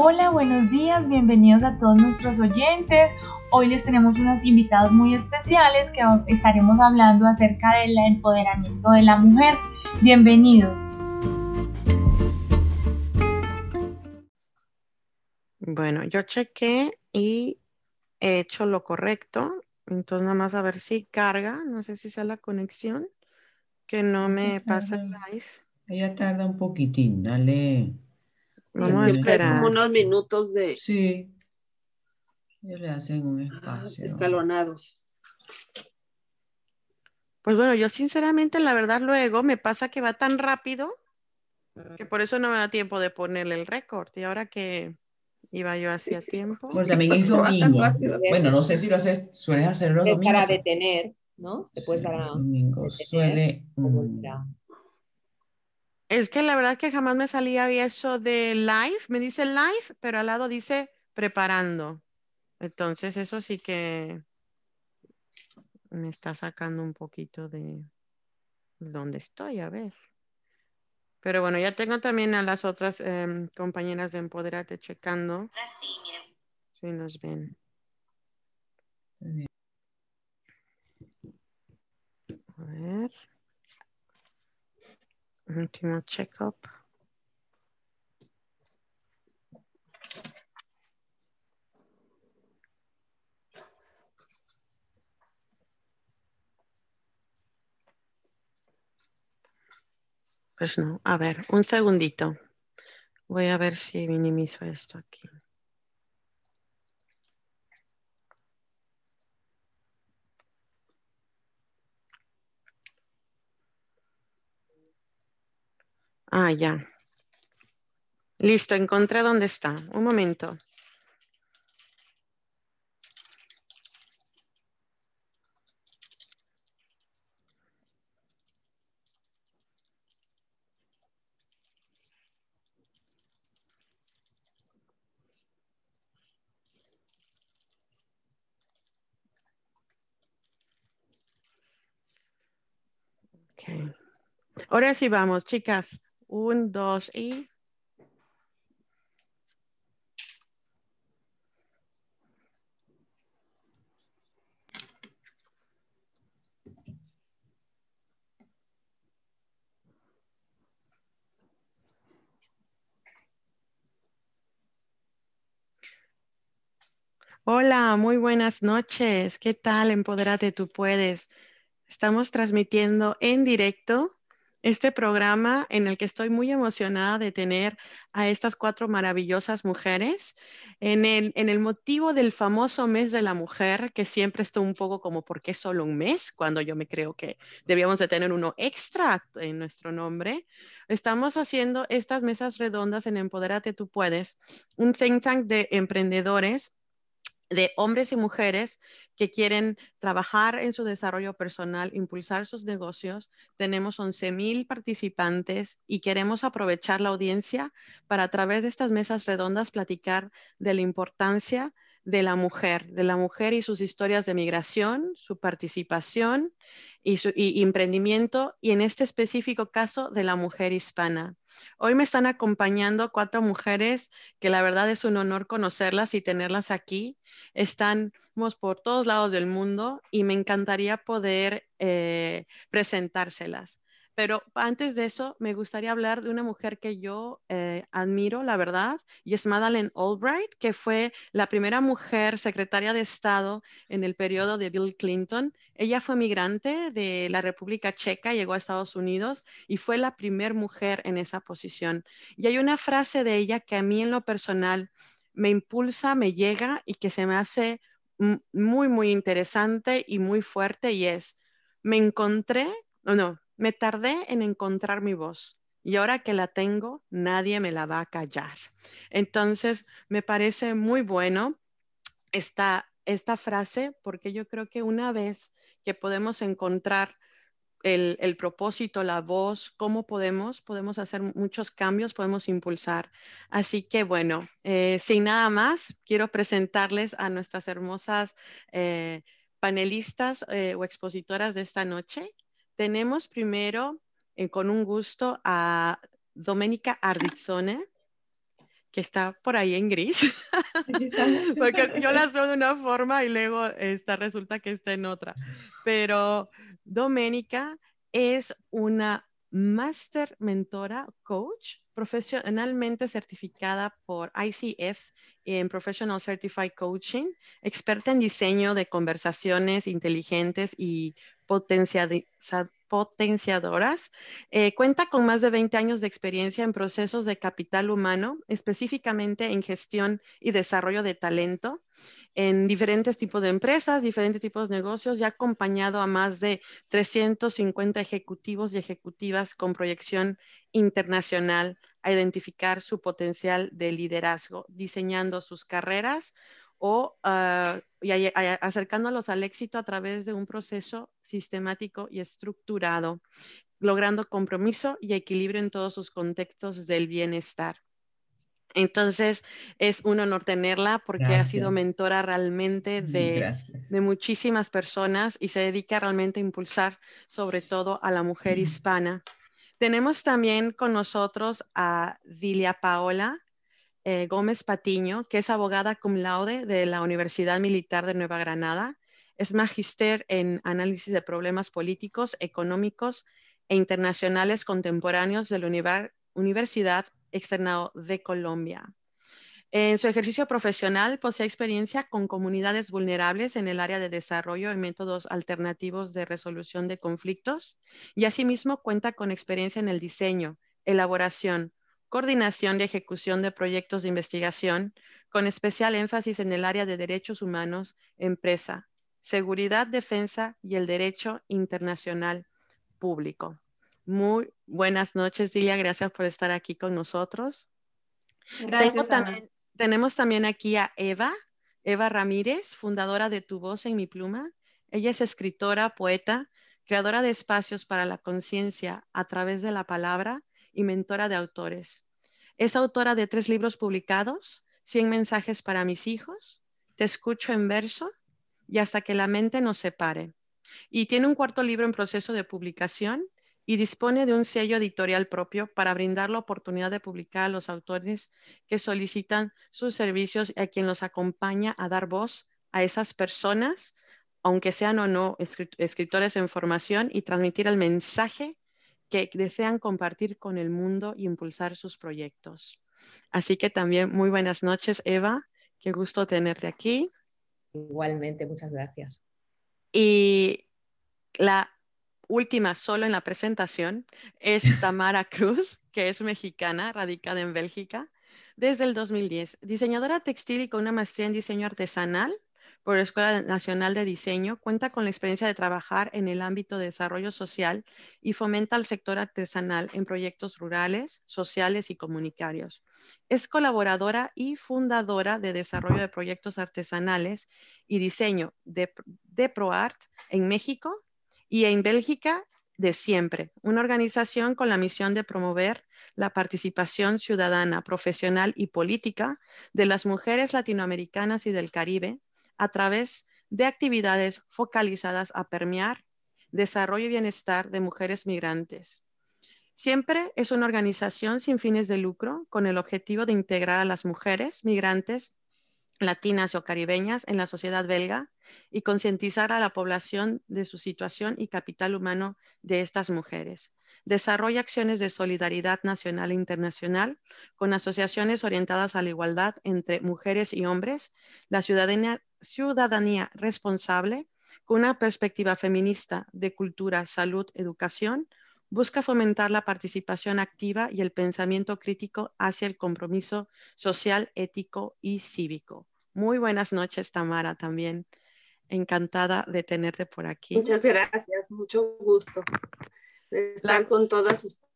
Hola, buenos días, bienvenidos a todos nuestros oyentes. Hoy les tenemos unos invitados muy especiales que estaremos hablando acerca del empoderamiento de la mujer. Bienvenidos. Bueno, yo chequé y he hecho lo correcto. Entonces, nada más a ver si carga. No sé si sea la conexión que no me pasa el live. Ella tarda un poquitín, dale. Vamos a esperar. Como unos minutos de. Sí. Ellos le hacen un ah, espacio. escalonados. Pues bueno, yo sinceramente, la verdad, luego me pasa que va tan rápido que por eso no me da tiempo de ponerle el récord. Y ahora que iba yo hacía tiempo. Pues también es domingo. bueno, no sé si lo haces, sueles hacerlo Es domingo. para detener, ¿no? Puedes Sí, a- domingo detener suele. mm, a- Es que la verdad que jamás me salía eso de live. Me dice live, pero al lado dice preparando. Entonces eso sí que me está sacando un poquito de dónde estoy, a ver. Pero bueno, ya tengo también a las otras em, compañeras de Empoderate checando si nos ven. A ver. Último check-up. Pues no, a ver, un segundito. Voy a ver si minimizo esto aquí. Ah, ya. Listo, encontré dónde está. Un momento. Ahora sí vamos, chicas. Un, dos y... Hola, muy buenas noches. ¿Qué tal? Empodérate, tú puedes. Estamos transmitiendo en directo este programa en el que estoy muy emocionada de tener a estas cuatro maravillosas mujeres en el, motivo del famoso mes de la mujer, que siempre estoy un poco como, ¿por qué solo un mes? Cuando yo me creo que debíamos de tener uno extra en nuestro nombre. Estamos haciendo estas mesas redondas en Empodérate, tú puedes, un think tank de emprendedores de hombres y mujeres que quieren trabajar en su desarrollo personal, impulsar sus negocios. Tenemos 11,000 participantes y queremos aprovechar la audiencia para a través de estas mesas redondas platicar de la importancia de la mujer, de la mujer y sus historias de migración, su participación y su y emprendimiento y en este específico caso de la mujer hispana. Hoy me están acompañando cuatro mujeres que la verdad es un honor conocerlas y tenerlas aquí. Estamos por todos lados del mundo y me encantaría poder eh, presentárselas. Pero antes de eso, me gustaría hablar de una mujer que yo eh, admiro, la verdad, y es Madeleine Albright, que fue la primera mujer secretaria de Estado en el periodo de Bill Clinton. Ella fue migrante de la República Checa, llegó a Estados Unidos y fue la primera mujer en esa posición. Y hay una frase de ella que a mí en lo personal me impulsa, me llega y que se me hace muy, muy interesante y muy fuerte y es, me encontré, o no, me tardé en encontrar mi voz y ahora que la tengo, nadie me la va a callar. Entonces, me parece muy bueno esta, esta frase porque yo creo que una vez que podemos encontrar el, el, propósito, la voz, cómo podemos, podemos hacer muchos cambios, podemos impulsar. Así que bueno, eh, sin nada más, quiero presentarles a nuestras hermosas eh, panelistas eh, o expositoras de esta noche. Tenemos primero, eh, con un gusto, a Domenica Ardizzone, que está por ahí en gris, porque yo las veo de una forma y luego esta, resulta que está en otra. Pero Doménica es una Master Mentora Coach, profesionalmente certificada por ICF en Professional Certified Coaching, experta en diseño de conversaciones inteligentes y potenciadoras. Eh, cuenta con más de 20 años de experiencia en procesos de capital humano, específicamente en gestión y desarrollo de talento en diferentes tipos de empresas, diferentes tipos de negocios y ha acompañado a más de 350 ejecutivos y ejecutivas con proyección internacional a identificar su potencial de liderazgo, diseñando sus carreras o uh, acercándolos al éxito a través de un proceso sistemático y estructurado, logrando compromiso y equilibrio en todos sus contextos del bienestar. Entonces, es un honor tenerla porque ha sido mentora realmente de, de, muchísimas personas y se dedica realmente a impulsar sobre todo a la mujer hispana. Tenemos también con nosotros a Dilia Paola eh, Gómez Patiño, que es abogada cum laude de la Universidad Militar de Nueva Granada. Es magíster en análisis de problemas políticos, económicos e internacionales contemporáneos de la Universidad Externado de Colombia. En su ejercicio profesional posee experiencia con comunidades vulnerables en el área de desarrollo y métodos alternativos de resolución de conflictos y asimismo cuenta con experiencia en el diseño, elaboración, coordinación y ejecución de proyectos de investigación con especial énfasis en el área de derechos humanos, empresa, seguridad, defensa y el derecho internacional público. Muy buenas noches, Dilia. Gracias por estar aquí con nosotros. Gracias, tenemos también aquí a Eva, Eva Ramírez, fundadora de Tu Voz en mi Pluma. Ella es escritora, poeta, creadora de espacios para la conciencia a través de la palabra y mentora de autores. Es autora de tres libros publicados, 100 mensajes para mis hijos, Te escucho en verso y Hasta que la mente nos separe. Y tiene un cuarto libro en proceso de publicación y dispone de un sello editorial propio para brindar la oportunidad de publicar a los autores que solicitan sus servicios y a quien los acompaña a dar voz a esas personas, aunque sean o no escritores en formación, y transmitir el mensaje que desean compartir con el mundo y impulsar sus proyectos. Así que también muy buenas noches, Eva. Qué gusto tenerte aquí. Igualmente, muchas gracias. Y la última solo en la presentación es Tamara Cruz, que es mexicana, radicada en Bélgica desde el 2010, diseñadora textil y con una maestría en diseño artesanal por la Escuela Nacional de Diseño, cuenta con la experiencia de trabajar en el ámbito de desarrollo social y fomenta el sector artesanal en proyectos rurales, sociales y comunitarios. Es colaboradora y fundadora de desarrollo de proyectos artesanales y diseño de, de ProArt en México, y en Bélgica de siempre, una organización con la misión de promover la participación ciudadana, profesional y política de las mujeres latinoamericanas y del Caribe a través de actividades focalizadas a permear desarrollo y bienestar de mujeres migrantes. Siempre es una organización sin fines de lucro con el objetivo de integrar a las mujeres migrantes latinas o caribeñas en la sociedad belga y concientizar a la población de su situación y capital humano de estas mujeres. Desarrolla acciones de solidaridad nacional e internacional con asociaciones orientadas a la igualdad entre mujeres y hombres, la ciudadanía, ciudadanía responsable, con una perspectiva feminista de cultura, salud, educación, busca fomentar la participación activa y el pensamiento crítico hacia el compromiso social, ético y cívico. Muy buenas noches, Tamara, también. Encantada de tenerte por aquí. Muchas gracias, mucho gusto de estar con todas ustedes.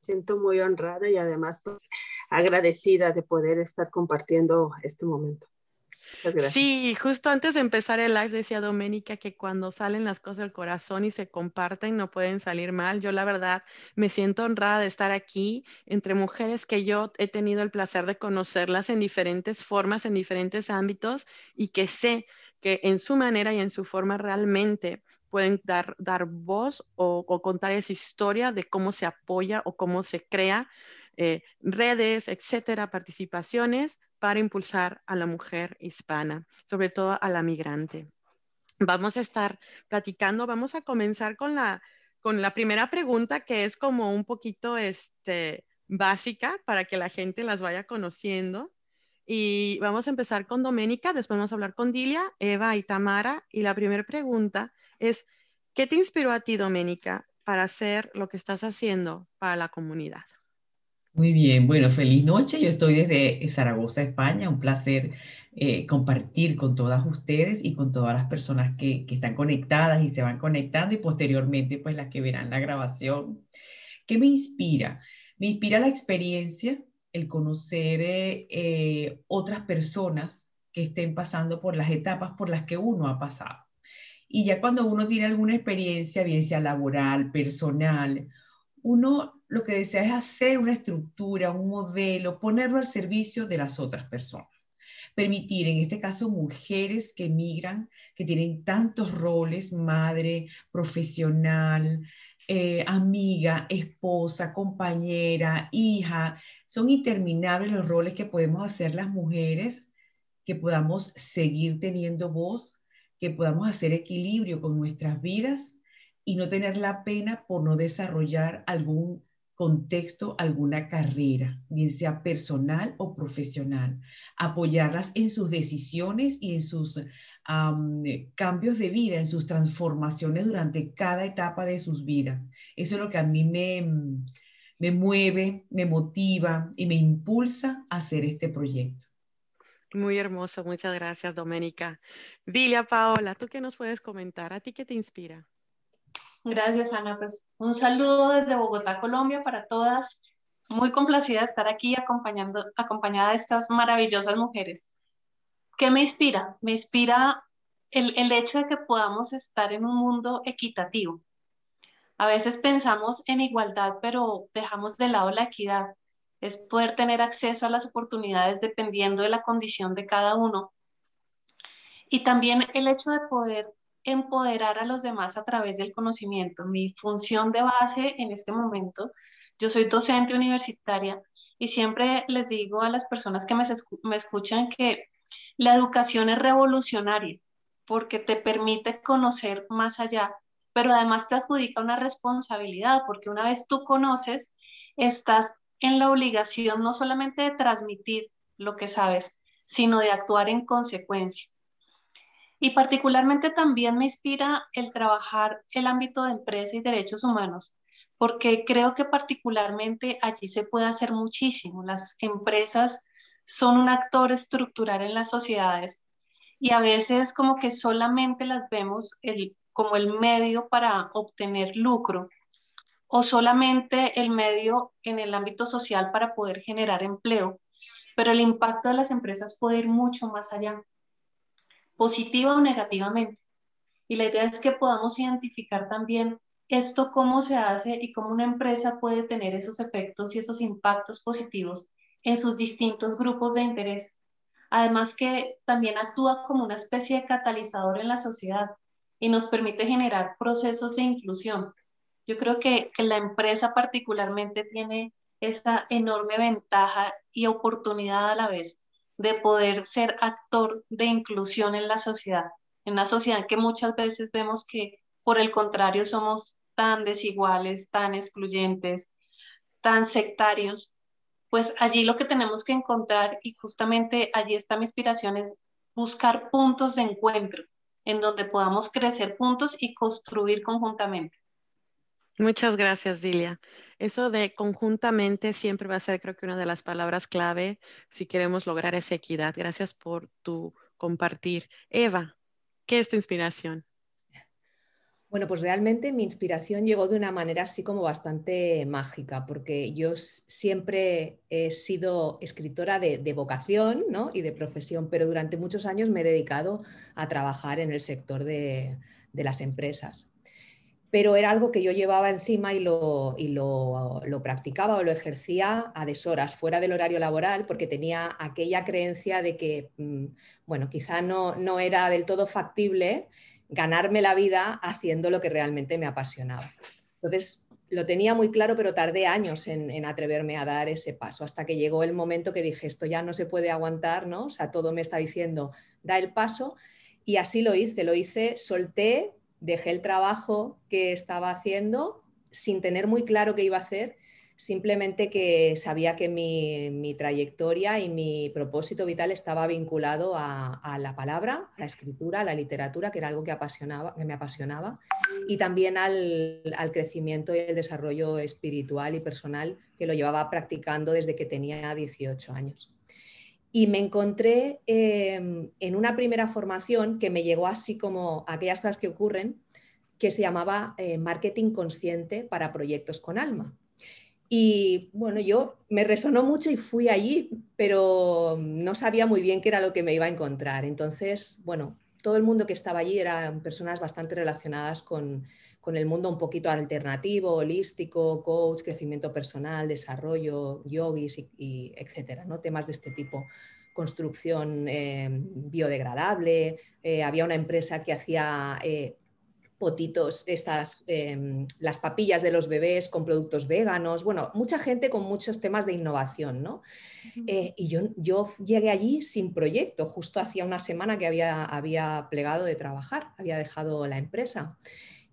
Siento muy honrada y además pues, agradecida de poder estar compartiendo este momento. Sí, justo antes de empezar el live decía Doménica que cuando salen las cosas del corazón y se comparten no pueden salir mal. Yo la verdad me siento honrada de estar aquí entre mujeres que yo he tenido el placer de conocerlas en diferentes formas, en diferentes ámbitos y que sé que en su manera y en su forma realmente pueden dar, dar voz o, o contar esa historia de cómo se apoya o cómo se crea eh, redes, etcétera, participaciones para impulsar a la mujer hispana, sobre todo a la migrante. Vamos a estar platicando, vamos a comenzar con la, con la primera pregunta que es como un poquito este, básica para que la gente las vaya conociendo. Y vamos a empezar con Doménica, después vamos a hablar con Dilia, Eva y Tamara. Y la primera pregunta es, ¿qué te inspiró a ti, Doménica, para hacer lo que estás haciendo para la comunidad? Muy bien, bueno, feliz noche. Yo estoy desde Zaragoza, España. Un placer eh, compartir con todas ustedes y con todas las personas que, están conectadas y se van conectando y posteriormente pues las que verán la grabación. ¿Qué me inspira? Me inspira la experiencia el conocer eh, otras personas que estén pasando por las etapas por las que uno ha pasado. Y ya cuando uno tiene alguna experiencia, bien sea laboral, personal, uno lo que desea es hacer una estructura, un modelo, ponerlo al servicio de las otras personas. Permitir, en este caso, mujeres que migran, que tienen tantos roles, madre, profesional, eh, amiga, esposa, compañera, hija. Son interminables los roles que podemos hacer las mujeres, que podamos seguir teniendo voz, que podamos hacer equilibrio con nuestras vidas y no tener la pena por no desarrollar algún contexto, alguna carrera, bien sea personal o profesional. Apoyarlas en sus decisiones y en sus cambios de vida, en sus transformaciones durante cada etapa de sus vidas. Eso es lo que a mí me, me mueve, me motiva y me impulsa a hacer este proyecto. Muy hermoso, muchas gracias, Doménica. Dilia, Paola, ¿tú qué nos puedes comentar? ¿A ti qué te inspira? Gracias, Ana. Pues un saludo desde Bogotá, Colombia, para todas. Muy complacida de estar aquí acompañando, acompañada de estas maravillosas mujeres. ¿Qué me inspira? Me inspira el, el hecho de que podamos estar en un mundo equitativo. A veces pensamos en igualdad, pero dejamos de lado la equidad. Es poder tener acceso a las oportunidades dependiendo de la condición de cada uno. Y también el hecho de poder empoderar a los demás a través del conocimiento. Mi función de base en este momento, yo soy docente universitaria y siempre les digo a las personas que me, escuchan que la educación es revolucionaria porque te permite conocer más allá, pero además te adjudica una responsabilidad porque una vez tú conoces, estás en la obligación no solamente de transmitir lo que sabes, sino de actuar en consecuencia. Y particularmente también me inspira el trabajar el ámbito de empresa y derechos humanos, porque creo que particularmente allí se puede hacer muchísimo. Las empresas son un actor estructural en las sociedades y a veces como que solamente las vemos el, como el medio para obtener lucro o solamente el medio en el ámbito social para poder generar empleo, pero el impacto de las empresas puede ir mucho más allá, positiva o negativamente. Y la idea es que podamos identificar también esto cómo se hace y cómo una empresa puede tener esos efectos y esos impactos positivos en sus distintos grupos de interés. Además que también actúa como una especie de catalizador en la sociedad y nos permite generar procesos de inclusión. Yo creo que, que la empresa particularmente tiene esa enorme ventaja y oportunidad a la vez de poder ser actor de inclusión en la sociedad, en una sociedad que muchas veces vemos que por el contrario somos tan desiguales, tan excluyentes, tan sectarios, pues allí lo que tenemos que encontrar, y justamente allí está mi inspiración, es buscar puntos de encuentro en donde podamos crecer juntos y construir conjuntamente. Muchas gracias, Dilia. Eso de conjuntamente siempre va a ser, creo que, una de las palabras clave si queremos lograr esa equidad. Gracias por tu compartir. Eva, ¿qué es tu inspiración? Bueno, pues realmente mi inspiración llegó de una manera así como bastante mágica, porque yo siempre he sido escritora de, vocación y de profesión, pero durante muchos años me he dedicado a trabajar en el sector de, las empresas. Pero era algo que yo llevaba encima y, lo, lo, practicaba o lo ejercía a deshoras, fuera del horario laboral, porque tenía aquella creencia de que, mm, bueno, quizá no, no era del todo factible ganarme la vida haciendo lo que realmente me apasionaba. Entonces, lo tenía muy claro, pero tardé años en, atreverme a dar ese paso, hasta que llegó el momento que dije, esto ya no se puede aguantar, ¿no? O sea, todo me está diciendo, da el paso, y así lo hice, lo hice, solté, dejé el trabajo que estaba haciendo sin tener muy claro qué iba a hacer simplemente que sabía que mi, trayectoria y mi propósito vital estaba vinculado a, la palabra, a la escritura, a la literatura, que era algo que, apasionaba, que me apasionaba, y también al, crecimiento y el desarrollo espiritual y personal que lo llevaba practicando desde que tenía 18 años. Y me encontré em, en una primera formación que me llegó así como aquellas cosas que ocurren, que se llamaba eh, Marketing Consciente para Proyectos con Alma y bueno, yo me resonó mucho y fui allí, pero no sabía muy bien qué era lo que me iba a encontrar. Entonces, bueno, todo el mundo que estaba allí eran personas bastante relacionadas con, el mundo un poquito alternativo, holístico, coach, crecimiento personal, desarrollo, yogis y, etcétera, ¿no? Temas de este tipo construcción eh, biodegradable, eh, había una empresa que hacía eh, potitos, estas, em, las papillas de los bebés con productos veganos, bueno, mucha gente con muchos temas de innovación, ¿no? Y yo, yo llegué allí sin proyecto, justo hacía una semana que había, había plegado de trabajar, había dejado la empresa.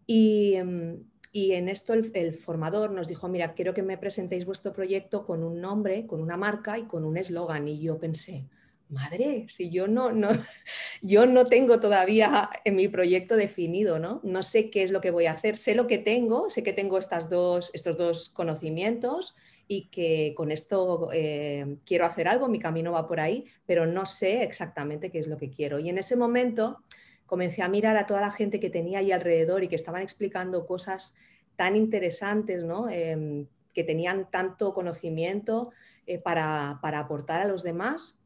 Y, em, y en esto el, formador nos dijo, mira, quiero que me presentéis vuestro proyecto con un nombre, con una marca y con un eslogan. Y yo pensé, madre, si yo no, no, yo no tengo todavía en mi proyecto definido, ¿no? No sé qué es lo que voy a hacer, sé lo que tengo, sé que tengo estas dos, estos dos conocimientos y que con esto eh, quiero hacer algo, mi camino va por ahí, pero no sé exactamente qué es lo que quiero. Y en ese momento comencé a mirar a toda la gente que tenía ahí alrededor y que estaban explicando cosas tan interesantes, ¿no? Em, que tenían tanto conocimiento eh, para, para aportar a los demás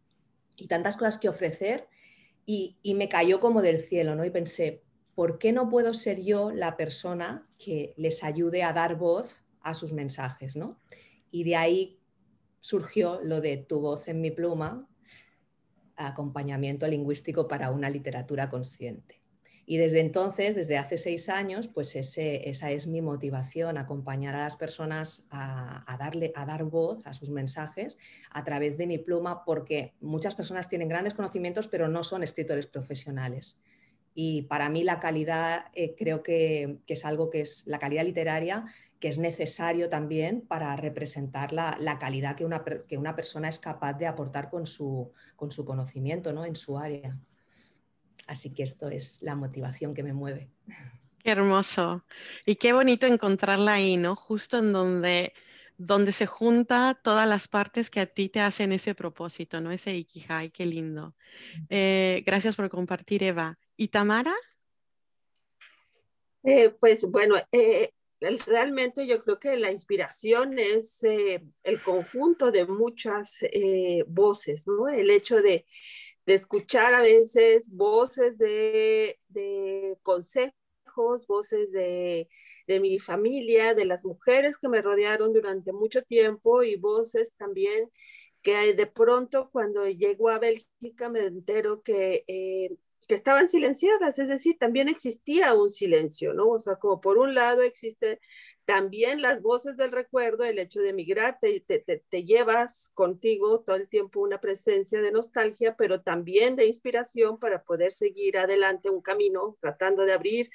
y tantas cosas que ofrecer y, me cayó como del cielo, ¿no? Y pensé, ¿por qué no puedo ser yo la persona que les ayude a dar voz a sus mensajes, ¿no? Y de ahí surgió lo de tu voz en mi pluma, acompañamiento lingüístico para una literatura consciente. Y desde entonces, desde hace seis años, pues esa es mi motivación, acompañar a las personas a, darle, a dar voz a sus mensajes a través de mi pluma, porque muchas personas tienen grandes conocimientos, pero no son escritores profesionales. Y para mí la calidad, eh, creo que, es algo que es la calidad literaria, que es necesario también para representar la, calidad que una, que una, persona es capaz de aportar con su, con su conocimiento ¿no? en su área. Así que esto es la motivación que me mueve. Qué hermoso. Y qué bonito encontrarla ahí, ¿no? Justo en donde, donde se junta todas las partes que a ti te hacen ese propósito, ¿no? Ese Ikigai, qué lindo. Eh, gracias por compartir, Eva. ¿Y Tamara? Eh, pues bueno, eh, realmente yo creo que la inspiración es el conjunto de muchas voces, ¿no? El hecho de de escuchar a veces voces de, consejos, voces de, mi familia, de las mujeres que me rodearon durante mucho tiempo y voces también que de pronto cuando llego a Bélgica me entero que, eh, que estaban silenciadas, es decir, también existía un silencio, ¿no? O sea, como por un lado existe también las voces del recuerdo, el hecho de emigrar, te, te, llevas contigo todo el tiempo una presencia de nostalgia, pero también de inspiración para poder seguir adelante un camino, tratando de abrir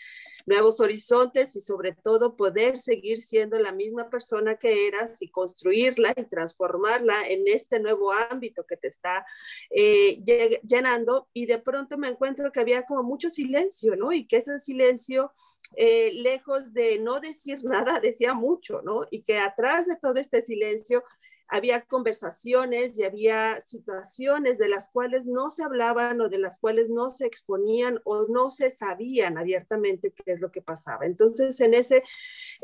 nuevos horizontes y sobre todo poder seguir siendo la misma persona que eras y construirla y transformarla en este nuevo ámbito que te está eh, llenando. Y de pronto me encuentro que había como mucho silencio, ¿no? Y que ese silencio eh, lejos de no decir nada, decía mucho, ¿no? Y que atrás de todo este silencio había conversaciones y había situaciones de las cuales no se hablaban o de las cuales no se exponían o no se sabían abiertamente qué es lo que pasaba. Entonces, en ese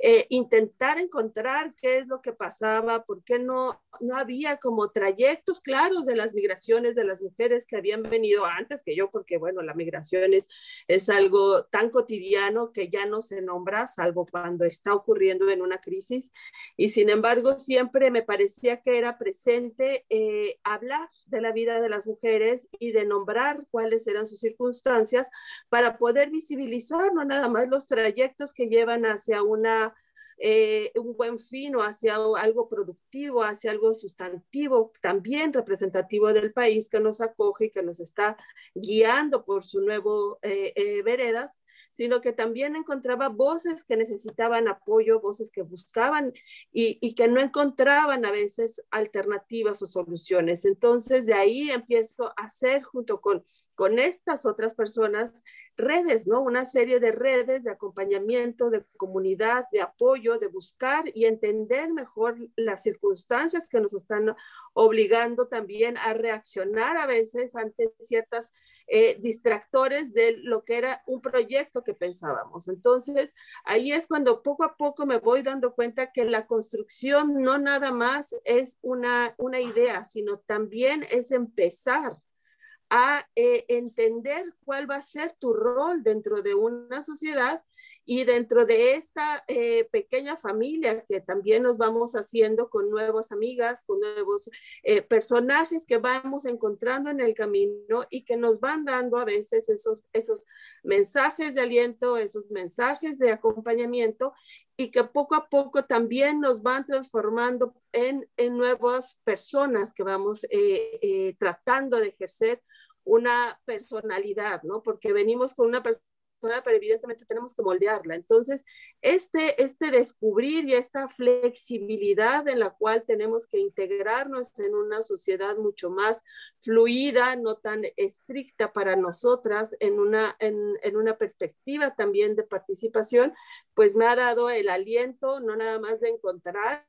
eh, intentar encontrar qué es lo que pasaba, por qué no, no había como trayectos claros de las migraciones de las mujeres que habían venido antes que yo, porque bueno, la migración es, es algo tan cotidiano que ya no se nombra, salvo cuando está ocurriendo en una crisis. Y sin embargo, siempre me parecía que era presente eh, hablar de la vida de las mujeres y de nombrar cuáles eran sus circunstancias para poder visibilizar no nada más los trayectos que llevan hacia una eh, un buen fin o hacia algo productivo, hacia algo sustantivo, también representativo del país que nos acoge y que nos está guiando por su nuevo eh, veredas, sino que también encontraba voces que necesitaban apoyo, voces que buscaban y, que no encontraban a veces alternativas o soluciones. Entonces, de ahí empiezo a hacer junto con, con estas otras personas redes, ¿no? Una serie de redes de acompañamiento, de comunidad, de apoyo, de buscar y entender mejor las circunstancias que nos están obligando también a reaccionar a veces ante ciertas eh, distractores de lo que era un proyecto que pensábamos. Entonces, ahí es cuando poco a poco me voy dando cuenta que la construcción no nada más es una, una idea, sino también es empezar a eh, entender cuál va a ser tu rol dentro de una sociedad y dentro de esta eh, pequeña familia que también nos vamos haciendo con nuevas amigas, con nuevos eh, personajes que vamos encontrando en el camino y que nos van dando a veces esos, esos mensajes de aliento, esos mensajes de acompañamiento y que poco a poco también nos van transformando en, en nuevas personas que vamos tratando de ejercer una personalidad, ¿no? Porque venimos con una persona pero evidentemente tenemos que moldearla. Entonces, este, este descubrir y esta flexibilidad en la cual tenemos que integrarnos en una sociedad mucho más fluida, no tan estricta para nosotras, en una, en, en una perspectiva también de participación, pues me ha dado el aliento, no nada más de encontrar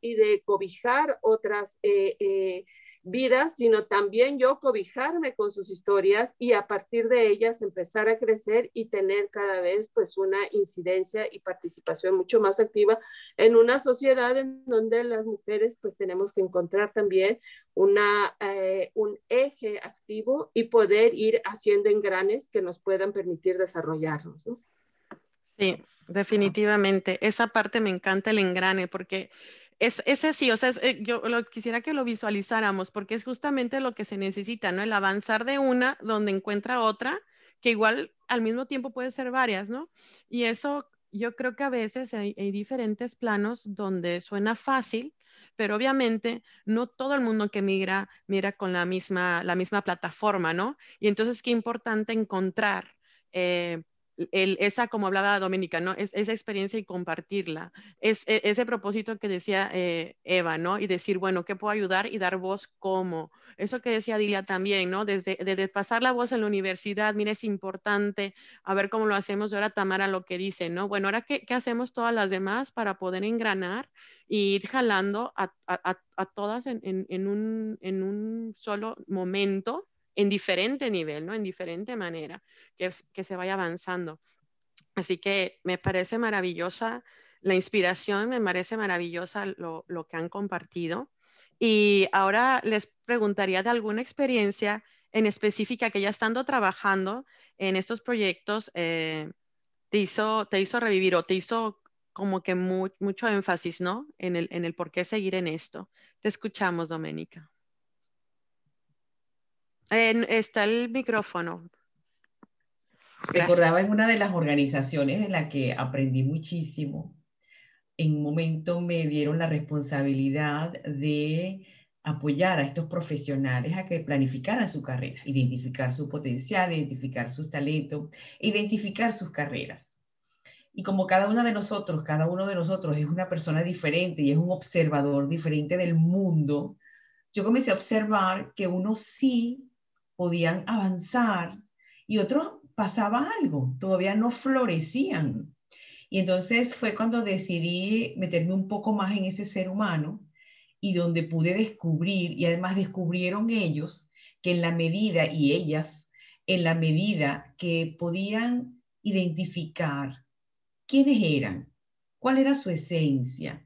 y de cobijar otras eh, eh, vidas, sino también yo cobijarme con sus historias y a partir de ellas empezar a crecer y tener cada vez pues una incidencia y participación mucho más activa en una sociedad en donde las mujeres pues tenemos que encontrar también una, eh, un eje activo y poder ir haciendo engranes que nos puedan permitir desarrollarnos. Sí, definitivamente. Esa parte me encanta el engrane porque es, es así, o sea, eh, yo lo, quisiera que lo visualizáramos porque es justamente lo que se necesita, ¿no? El avanzar de una donde encuentra otra, que igual al mismo tiempo puede ser varias, ¿no? Y eso yo creo que a veces hay, diferentes planos donde suena fácil, pero obviamente no todo el mundo que migra mira con la misma, la misma plataforma, ¿no? Y entonces qué importante encontrar eh, esa, como hablaba Dominica, ¿no? Es, esa experiencia y compartirla. Es, e, ese propósito que decía eh, Eva, ¿no? Y decir, bueno, ¿qué puedo ayudar? Y dar voz cómo. Eso que decía Dilia también, ¿no? Desde, desde pasar la voz en la universidad, mira, es importante, a ver cómo lo hacemos. Y ahora Tamara lo que dice, ¿no? Bueno, ahora, ¿qué, qué hacemos todas las demás para poder engranar y ir jalando a, a, a todas en, en, en, un, en un solo momento? En diferente nivel, ¿no? En diferente manera, que, se vaya avanzando. Así que me parece maravillosa la inspiración, me parece maravillosa lo, lo, que han compartido. Y ahora les preguntaría de alguna experiencia en específica que ya estando trabajando en estos proyectos eh, te, hizo, te hizo revivir o te hizo como que mucho énfasis, ¿no? En el, en el por qué seguir en esto. Te escuchamos, Doménica está el micrófono. Recordaba en una de las organizaciones en la que aprendí muchísimo. En un momento me dieron la responsabilidad de apoyar a estos profesionales a que planificaran su carrera, identificar su potencial, identificar sus talentos, identificar sus carreras. Y como cada uno de nosotros, cada uno de nosotros es una persona diferente y es un observador diferente del mundo, yo comencé a observar que uno sí podían avanzar y otro pasaba algo, todavía no florecían. Y entonces fue cuando decidí meterme un poco más en ese ser humano y donde pude descubrir, y además descubrieron ellos, que en la medida, y ellas, en la medida que podían identificar quiénes eran, cuál era su esencia,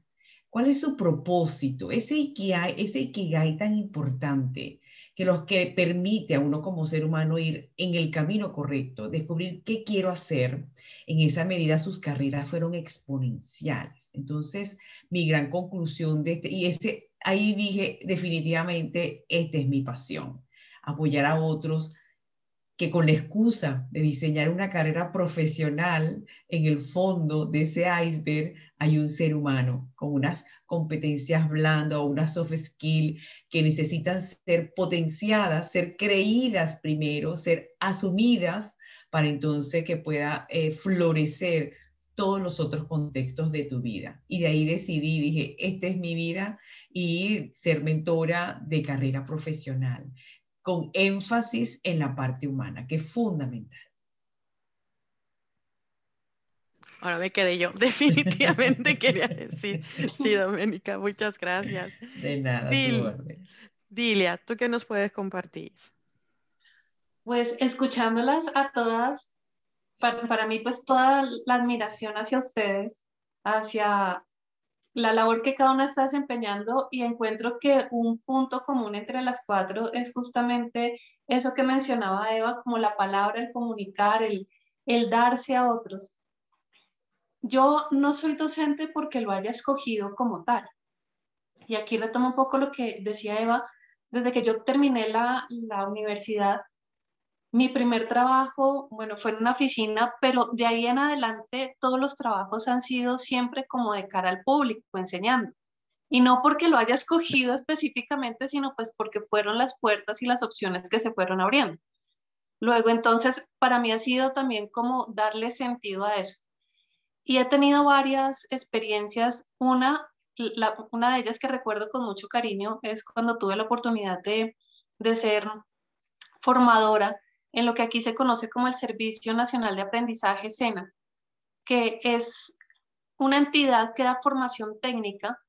cuál es su propósito, ese Ikigai, ese Ikigai tan importante, que los que permite a uno como ser humano ir en el camino correcto, descubrir qué quiero hacer, en esa medida sus carreras fueron exponenciales. Entonces, mi gran conclusión de este, y ese, ahí dije definitivamente, esta es mi pasión, apoyar a otros que con la excusa de diseñar una carrera profesional en el fondo de ese iceberg hay un ser humano con unas competencias blandas o unas soft skills que necesitan ser potenciadas, ser creídas primero, ser asumidas para entonces que pueda eh, florecer todos los otros contextos de tu vida. Y de ahí decidí, dije, esta es mi vida y ser mentora de carrera profesional, con énfasis en la parte humana, que es fundamental. Ahora me quedé yo. Definitivamente quería decir. Sí, Doménica, muchas gracias. De nada. Dilia, ¿tú qué nos puedes compartir? Pues escuchándolas a todas, para, para, mí pues toda la admiración hacia ustedes, hacia la labor que cada una está desempeñando y encuentro que un punto común entre las cuatro es justamente eso que mencionaba Eva, como la palabra, el comunicar, el, el darse a otros. Yo no soy docente porque lo haya escogido como tal. Y aquí retomo un poco lo que decía Eva. Desde que yo terminé la, la universidad, mi primer trabajo, bueno, fue en una oficina, pero de ahí en adelante todos los trabajos han sido siempre como de cara al público, enseñando. Y no porque lo haya escogido específicamente, sino pues porque fueron las puertas y las opciones que se fueron abriendo. Luego, entonces, para mí ha sido también como darle sentido a eso. Y he tenido varias experiencias. Una, una de ellas que recuerdo con mucho cariño es cuando tuve la oportunidad de, de ser formadora en lo que aquí se conoce como el Servicio Nacional de Aprendizaje SENA, que es una entidad que da formación técnica,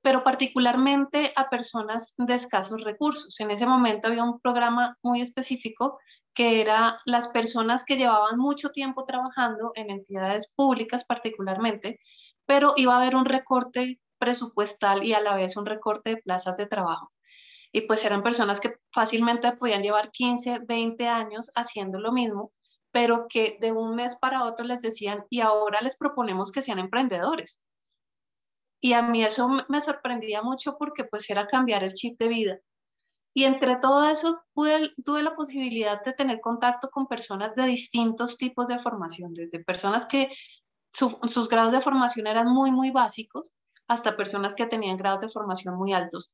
pero particularmente a personas de escasos recursos. En ese momento había un programa muy específico que era las personas que llevaban mucho tiempo trabajando en entidades públicas particularmente, pero iba a haber un recorte presupuestal y a la vez un recorte de plazas de trabajo. Y pues eran personas que fácilmente podían llevar 15, 20 años haciendo lo mismo, pero que de un mes para otro les decían, y ahora les proponemos que sean emprendedores. Y a mí eso me sorprendía mucho porque pues era cambiar el chip de vida. Y entre todo eso tuve la posibilidad de tener contacto con personas de distintos tipos de formación, desde personas que sus grados de formación eran muy, muy básicos, hasta personas que tenían grados de formación muy altos.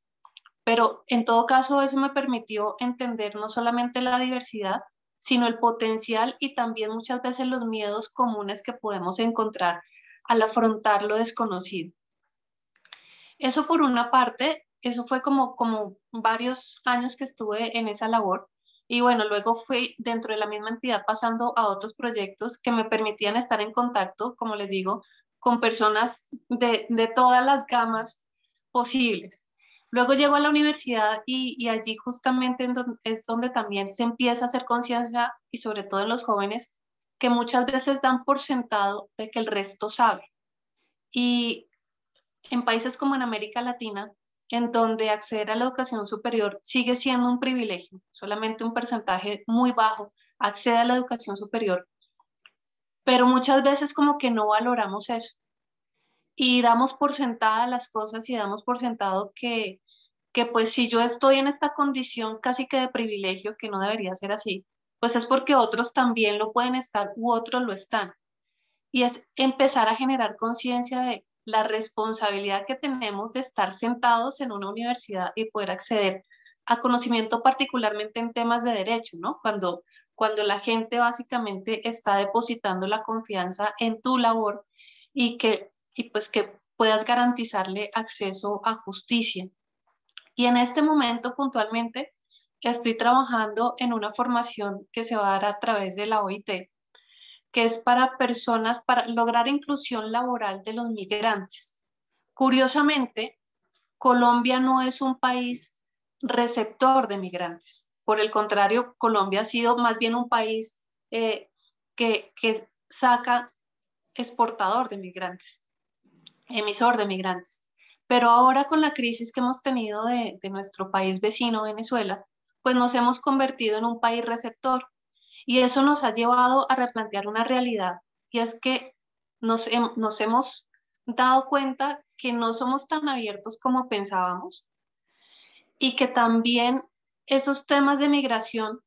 Pero en todo caso eso me permitió entender no solamente la diversidad, sino el potencial y también muchas veces los miedos comunes que podemos encontrar al afrontar lo desconocido. Eso por una parte, eso fue como, como varios años que estuve en esa labor. Y bueno, luego fui dentro de la misma entidad pasando a otros proyectos que me permitían estar en contacto, como les digo, con personas de, de todas las gamas posibles. Luego llego a la universidad y, y allí justamente es donde también se empieza a hacer conciencia y sobre todo en los jóvenes que muchas veces dan por sentado de que el resto sabe. Y en países como en América Latina, en donde acceder a la educación superior sigue siendo un privilegio, solamente un porcentaje muy bajo accede a la educación superior, pero muchas veces como que no valoramos eso y damos por sentada las cosas y damos por sentado que, que pues si yo estoy en esta condición casi que de privilegio, que no debería ser así, pues es porque otros también lo pueden estar u otros lo están. Y es empezar a generar conciencia de la responsabilidad que tenemos de estar sentados en una universidad y poder acceder a conocimiento particularmente en temas de derecho, ¿no? Cuando, cuando la gente básicamente está depositando la confianza en tu labor y que y pues que puedas garantizarle acceso a justicia. Y en este momento puntualmente estoy trabajando en una formación que se va a dar a través de la OIT que es para personas, para lograr inclusión laboral de los migrantes. Curiosamente, Colombia no es un país receptor de migrantes. Por el contrario, Colombia ha sido más bien un país eh, que, saca exportador de migrantes, emisor de migrantes. Pero ahora con la crisis que hemos tenido de, de nuestro país vecino, Venezuela, pues nos hemos convertido en un país receptor y eso nos ha llevado a replantear una realidad y es que nos, nos hemos dado cuenta que no somos tan abiertos como pensábamos y que también esos temas de migración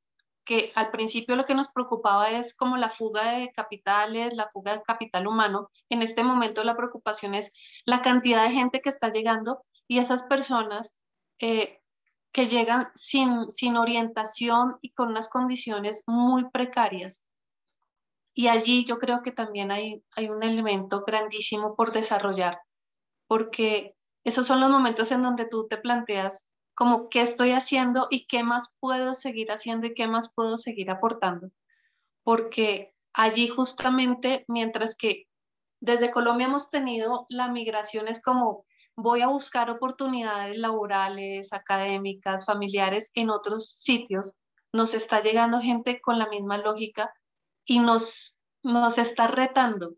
que al principio lo que nos preocupaba es como la fuga de capitales, la fuga de capital humano. En este momento la preocupación es la cantidad de gente que está llegando y esas personas eh, que llegan sin, sin orientación y con unas condiciones muy precarias. Y allí yo creo que también hay, hay un elemento grandísimo por desarrollar, porque esos son los momentos en donde tú te planteas como qué estoy haciendo y qué más puedo seguir haciendo y qué más puedo seguir aportando. Porque allí justamente, mientras que desde Colombia hemos tenido la migración es como voy a buscar oportunidades laborales, académicas, familiares en otros sitios, nos está llegando gente con la misma lógica y nos, nos está retando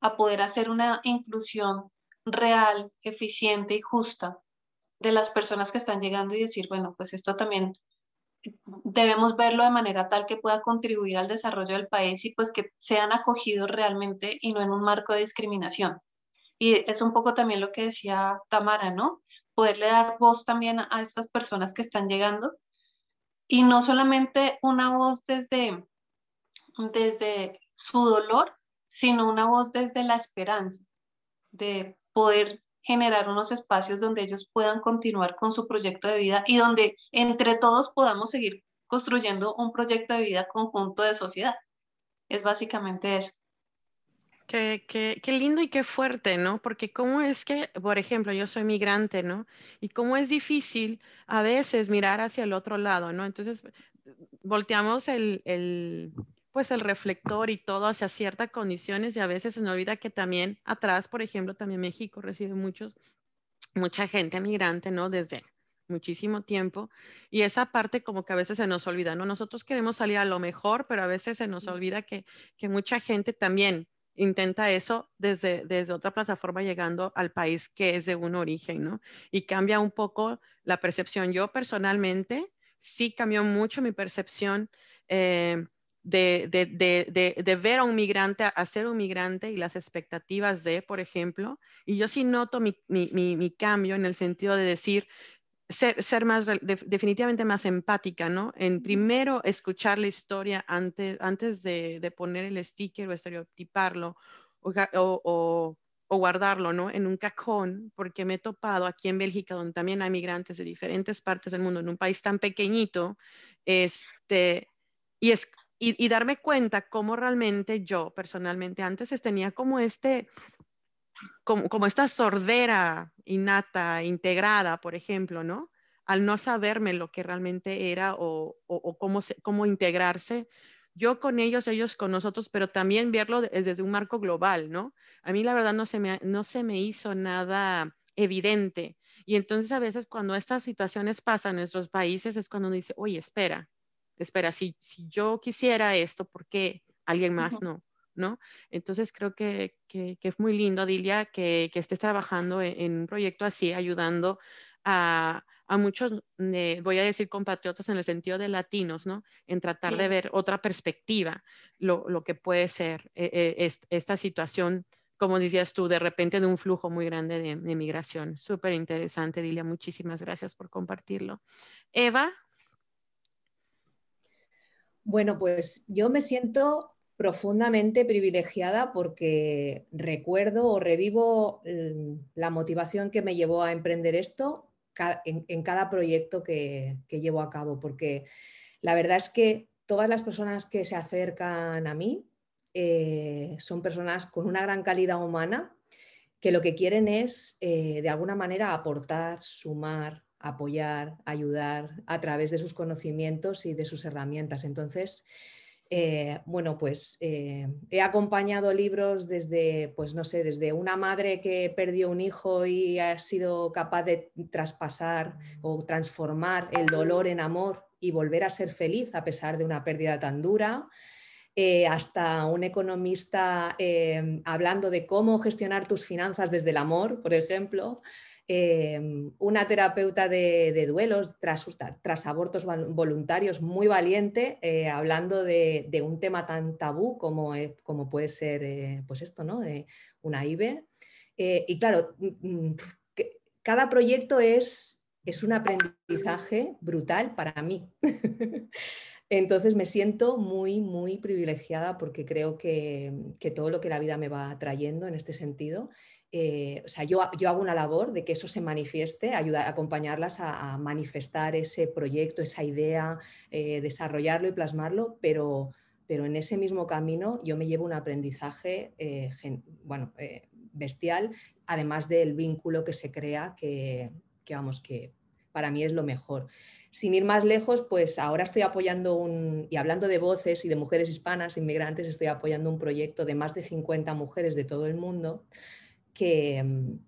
a poder hacer una inclusión real, eficiente y justa de las personas que están llegando y decir, bueno, pues esto también debemos verlo de manera tal que pueda contribuir al desarrollo del país y pues que sean acogidos realmente y no en un marco de discriminación. Y es un poco también lo que decía Tamara, ¿no? Poderle dar voz también a estas personas que están llegando y no solamente una voz desde, desde su dolor, sino una voz desde la esperanza de poder generar unos espacios donde ellos puedan continuar con su proyecto de vida y donde entre todos podamos seguir construyendo un proyecto de vida conjunto de sociedad. Es básicamente eso. Qué, qué, qué, lindo y qué fuerte, ¿no? Porque cómo es que, por ejemplo, yo soy migrante, ¿no? Y cómo es difícil a veces mirar hacia el otro lado, ¿no? Entonces, volteamos el, el pues el reflector y todo hacia ciertas condiciones y a veces se nos olvida que también atrás, por ejemplo, también México recibe muchos, mucha gente migrante, ¿no? Desde muchísimo tiempo y esa parte como que a veces se nos olvida, ¿no? Nosotros queremos salir a lo mejor, pero a veces se nos olvida que, que mucha gente también intenta eso desde, desde otra plataforma llegando al país que es de un origen, ¿no? Y cambia un poco la percepción. Yo personalmente sí cambió mucho mi percepción. Eh, de, de, de, ver a un migrante, a ser un migrante y las expectativas de, por ejemplo, y yo sí noto mi, mi, mi, cambio en el sentido de decir, ser, ser más, definitivamente más empática, ¿no? En primero escuchar la historia antes, antes de, poner el sticker o estereotiparlo o, o, o, guardarlo, ¿no? En un cajón, porque me he topado aquí en Bélgica, donde también hay migrantes de diferentes partes del mundo, en un país tan pequeñito, este, y es y, darme cuenta cómo realmente yo personalmente antes tenía como este, como, como, esta sordera innata, integrada, por ejemplo, ¿no? Al no saberme lo que realmente era o, o, cómo, cómo integrarse, yo con ellos, ellos con nosotros, pero también verlo desde un marco global, ¿no? A mí la verdad no se me, no se me hizo nada evidente. Y entonces a veces cuando estas situaciones pasan en nuestros países es cuando uno dice, oye, espera, espera, si, si yo quisiera esto, ¿por qué alguien más no? ¿No? Entonces creo que, que, es muy lindo, Dilia, que, que estés trabajando en, en, un proyecto así, ayudando a, a muchos, eh, voy a decir compatriotas en el sentido de latinos, ¿no? En tratar de ver otra perspectiva, lo, lo que puede ser eh, eh, esta situación, como decías tú, de repente de un flujo muy grande de, de migración. Súper interesante, Dilia, muchísimas gracias por compartirlo. Eva, bueno, pues yo me siento profundamente privilegiada porque recuerdo o revivo mm, la motivación que me llevó a emprender esto en, cada proyecto que, llevo a cabo, porque la verdad es que todas las personas que se acercan a mí eh, son personas con una gran calidad humana que lo que quieren es, eh, de alguna manera, aportar, sumar, apoyar, ayudar a través de sus conocimientos y de sus herramientas. Entonces, eh, bueno, pues eh, he acompañado libros desde, pues no sé, desde una madre que perdió un hijo y ha sido capaz de traspasar o transformar el dolor en amor y volver a ser feliz a pesar de una pérdida tan dura. Eh, hasta un economista hablando de cómo gestionar tus finanzas desde el amor, por ejemplo, Em, una terapeuta de, duelos tras, abortos voluntarios muy valiente, eh, hablando de, un tema tan tabú como, eh, como puede ser eh, pues esto, ¿no? una IBE. y claro, mm, cada proyecto es, es un aprendizaje brutal para mí. Entonces me siento muy, muy privilegiada porque creo que, todo lo que la vida me va trayendo en este sentido, eh, o sea, yo, yo, hago una labor de que eso se manifieste, ayudar acompañarlas a, manifestar ese proyecto, esa idea, eh, desarrollarlo y plasmarlo, pero, pero en ese mismo camino yo me llevo un aprendizaje eh, bueno, bestial, además del vínculo que se crea, que, que vamos, que para mí es lo mejor. Sin ir más lejos, pues ahora estoy apoyando un, y hablando de voces y de mujeres hispanas, inmigrantes, estoy apoyando un proyecto de más de 50 mujeres de todo el mundo que mm,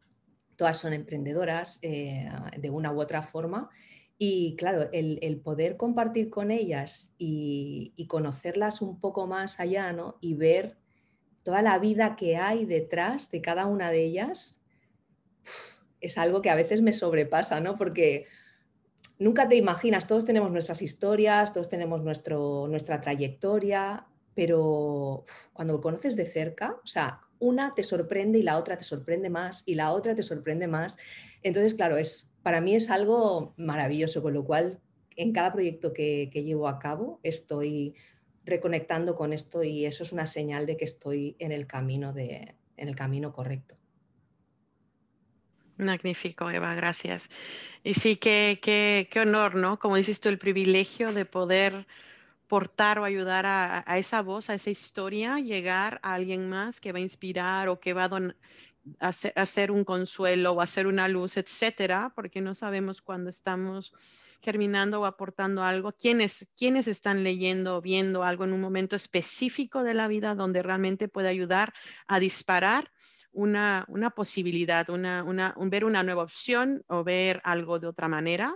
todas son emprendedoras eh, de una u otra forma. Y claro, el, poder compartir con ellas y, conocerlas un poco más allá, ¿no? Y ver toda la vida que hay detrás de cada una de ellas, es algo que a veces me sobrepasa, ¿no? Porque nunca te imaginas, todos tenemos nuestras historias, todos tenemos nuestro, nuestra trayectoria, pero cuando conoces de cerca, o sea, una te sorprende y la otra te sorprende más y la otra te sorprende más. Entonces, claro, es, para mí es algo maravilloso, con lo cual en cada proyecto que, llevo a cabo estoy reconectando con esto y eso es una señal de que estoy en el camino, de, en el camino correcto. Magnífico, Eva, gracias. Y sí, qué, qué, honor, ¿no? Como dices el privilegio de poder portar o ayudar a, a, esa voz, a esa historia, llegar a alguien más que va a inspirar o que va a, hacer, un consuelo o hacer una luz, etcétera, porque no sabemos cuándo estamos germinando o aportando algo, quiénes, quiénes están leyendo o viendo algo en un momento específico de la vida donde realmente puede ayudar a disparar una, posibilidad, una, ver una nueva opción o ver algo de otra manera.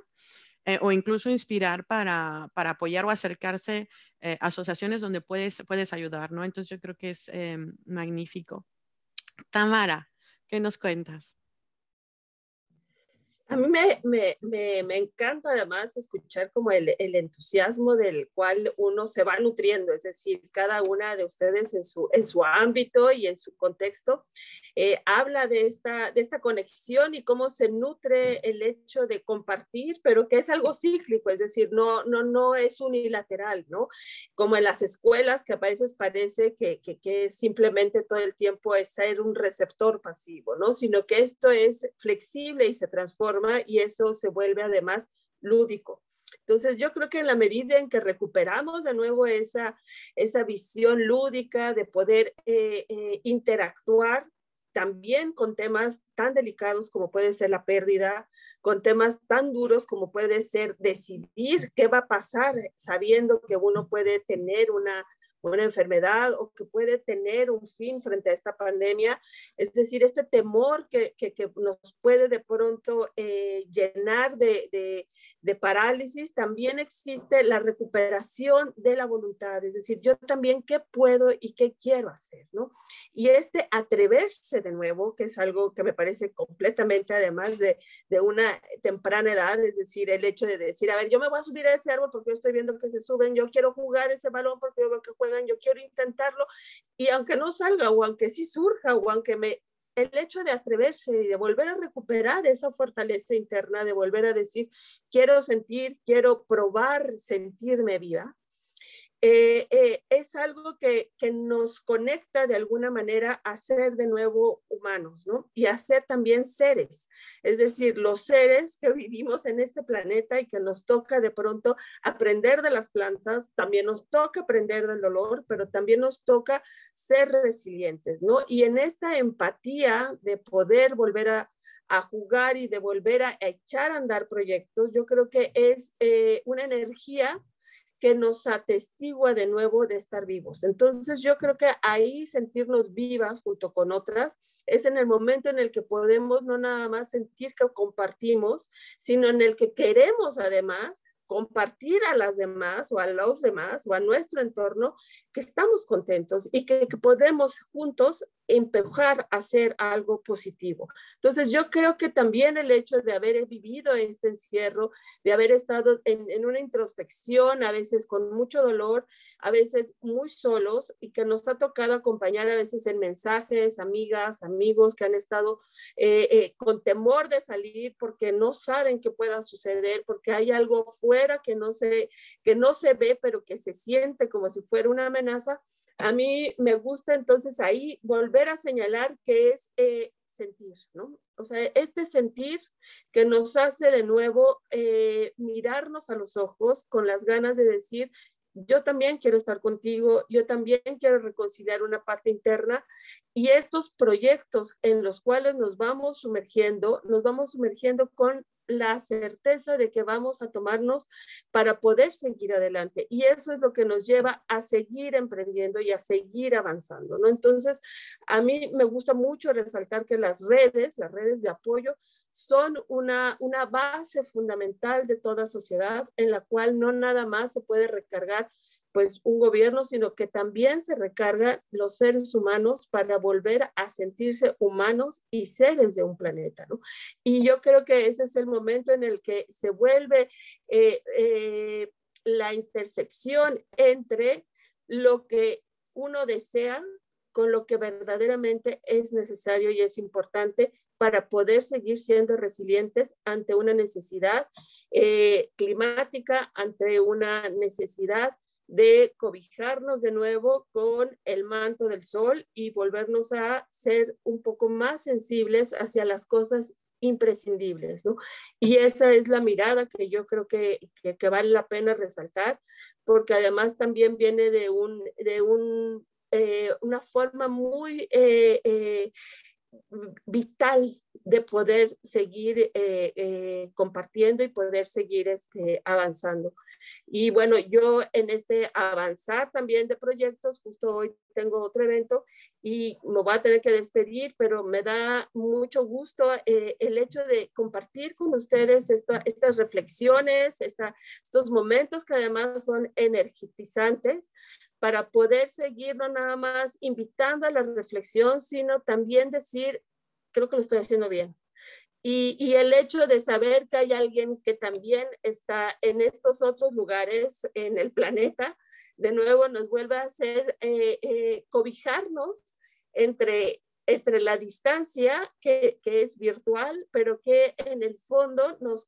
Eh, o incluso inspirar para, apoyar o acercarse a eh, asociaciones donde puedes, puedes ayudar, ¿no? Entonces yo creo que es em, magnífico. Tamara, ¿qué nos cuentas? A mí me, me, me, me, encanta además escuchar como el, el, entusiasmo del cual uno se va nutriendo, es decir, cada una de ustedes en su, en su ámbito y en su contexto eh, habla de esta, de esta conexión y cómo se nutre el hecho de compartir, pero que es algo cíclico, es decir, no, no, no es unilateral, ¿no? Como en las escuelas que a veces parece que, que, que simplemente todo el tiempo es ser un receptor pasivo, ¿no? Sino que esto es flexible y se transforma y eso se vuelve además lúdico. Entonces, yo creo que en la medida en que recuperamos de nuevo esa, esa visión lúdica de poder eh, eh, interactuar también con temas tan delicados como puede ser la pérdida, con temas tan duros como puede ser decidir qué va a pasar sabiendo que uno puede tener una una enfermedad o que puede tener un fin frente a esta pandemia. Es decir, este temor que, que, nos puede de pronto eh, llenar de, de, de, parálisis, también existe la recuperación de la voluntad. Es decir, yo también qué puedo y qué quiero hacer, ¿no? Y este atreverse de nuevo, que es algo que me parece completamente además de, de una temprana edad, es decir, el hecho de decir, a ver, yo me voy a subir a ese árbol porque yo estoy viendo que se suben, yo quiero jugar ese balón porque yo veo que yo quiero intentarlo, y aunque no salga, o aunque sí surja, o aunque me... El hecho de atreverse y de volver a recuperar esa fortaleza interna, de volver a decir, quiero sentir, quiero probar sentirme viva, eh, eh, es algo que, que, nos conecta de alguna manera a ser de nuevo humanos, ¿no? Y a ser también seres, es decir, los seres que vivimos en este planeta y que nos toca de pronto aprender de las plantas, también nos toca aprender del dolor, pero también nos toca ser resilientes, ¿no? Y en esta empatía de poder volver a, a jugar y de volver a echar a andar proyectos, yo creo que es eh, una energía que nos atestigua de nuevo de estar vivos. Entonces yo creo que ahí sentirnos vivas junto con otras es en el momento en el que podemos no nada más sentir que compartimos, sino en el que queremos además compartir a las demás o a los demás o a nuestro entorno que estamos contentos y que, podemos juntos empujar a hacer algo positivo. Entonces, yo creo que también el hecho de haber vivido este encierro, de haber estado en, en, una introspección, a veces con mucho dolor, a veces muy solos, y que nos ha tocado acompañar a veces en mensajes, amigas, amigos que han estado eh, eh, con temor de salir porque no saben qué pueda suceder, porque hay algo fuera que no se, que no se ve, pero que se siente como si fuera una amenaza, a mí me gusta entonces ahí volver a señalar que es eh, sentir, ¿no? O sea, este sentir que nos hace de nuevo eh, mirarnos a los ojos con las ganas de decir, yo también quiero estar contigo, yo también quiero reconciliar una parte interna y estos proyectos en los cuales nos vamos sumergiendo, nos vamos sumergiendo con la certeza de que vamos a tomarnos para poder seguir adelante. Y eso es lo que nos lleva a seguir emprendiendo y a seguir avanzando, ¿no? Entonces, a mí me gusta mucho resaltar que las redes, las redes de apoyo, son una, una base fundamental de toda sociedad en la cual no nada más se puede recargar pues un gobierno, sino que también se recargan los seres humanos para volver a sentirse humanos y seres de un planeta, ¿no? Y yo creo que ese es el momento en el que se vuelve eh, eh, la intersección entre lo que uno desea con lo que verdaderamente es necesario y es importante para poder seguir siendo resilientes ante una necesidad eh, climática, ante una necesidad de cobijarnos de nuevo con el manto del sol y volvernos a ser un poco más sensibles hacia las cosas imprescindibles, ¿no? Y esa es la mirada que yo creo que, que, vale la pena resaltar, porque además también viene de, un, de un, eh, una forma muy eh, eh, vital de poder seguir compartiendo y poder seguir este, avanzando. Y bueno, yo en este avanzar también de proyectos, justo hoy tengo otro evento y me voy a tener que despedir, pero me da mucho gusto eh, el hecho de compartir con ustedes estas reflexiones, estos momentos que además son energizantes para poder seguir no nada más invitando a la reflexión, sino también decir, creo que lo estoy haciendo bien y, el hecho de saber que hay alguien que también está en estos otros lugares en el planeta, de nuevo nos vuelve a hacer eh, eh, cobijarnos entre, entre la distancia que, es virtual, pero que en el fondo nos,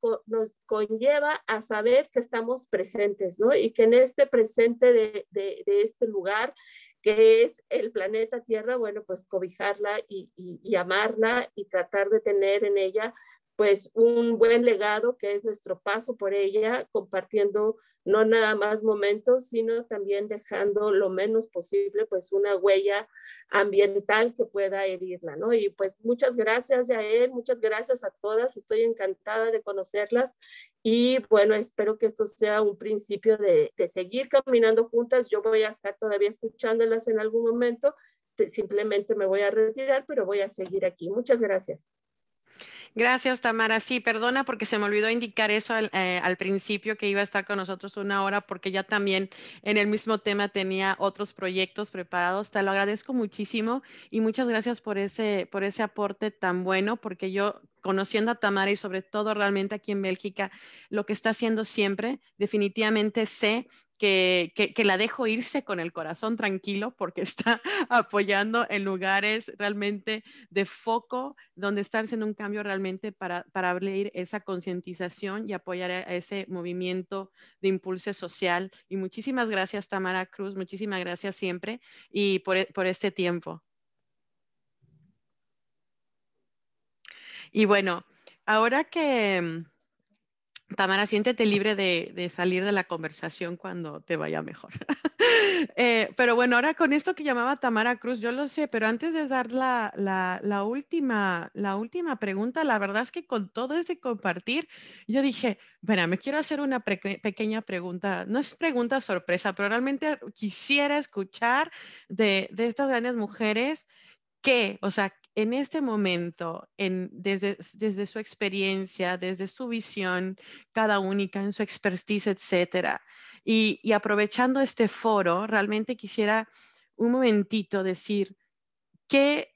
conlleva a saber que estamos presentes, ¿no? Y que en este presente de este lugar que es el planeta Tierra, bueno, pues cobijarla y, y, amarla y tratar de tener en ella pues un buen legado que es nuestro paso por ella, compartiendo no nada más momentos, sino también dejando lo menos posible pues una huella ambiental que pueda herirla, ¿no? Y pues muchas gracias Yael, muchas gracias a todas, estoy encantada de conocerlas y bueno, espero que esto sea un principio de, de seguir caminando juntas, yo voy a estar todavía escuchándolas en algún momento, simplemente me voy a retirar, pero voy a seguir aquí. Muchas gracias. Gracias, Tamara. Sí, perdona porque se me olvidó indicar eso eh, al, principio que iba a estar con nosotros una hora porque ya también en el mismo tema tenía otros proyectos preparados. Te lo agradezco muchísimo y muchas gracias por ese, por ese aporte tan bueno porque yo conociendo a Tamara y sobre todo realmente aquí en Bélgica, lo que está haciendo siempre, definitivamente sé que, que, la dejo irse con el corazón tranquilo porque está apoyando en lugares realmente de foco donde está haciendo un cambio realmente para, para abrir esa concientización y apoyar a ese movimiento de impulso social. Y muchísimas gracias, Tamara Cruz, muchísimas gracias siempre y por, por este tiempo. Y bueno, ahora que mm, Tamara, siéntete libre de, salir de la conversación cuando te vaya mejor. Eh, pero bueno, ahora con esto que llamaba Tamara Cruz, yo lo sé, pero antes de dar la, última, pregunta, la verdad es que con todo ese compartir, yo dije, bueno, me quiero hacer una pequeña pregunta. No es pregunta sorpresa, pero realmente quisiera escuchar de, de estas grandes mujeres que, o sea, en este momento, en, desde, su experiencia, desde su visión, cada única en su expertise, etcétera, Y, aprovechando este foro, realmente quisiera un momentito decir qué,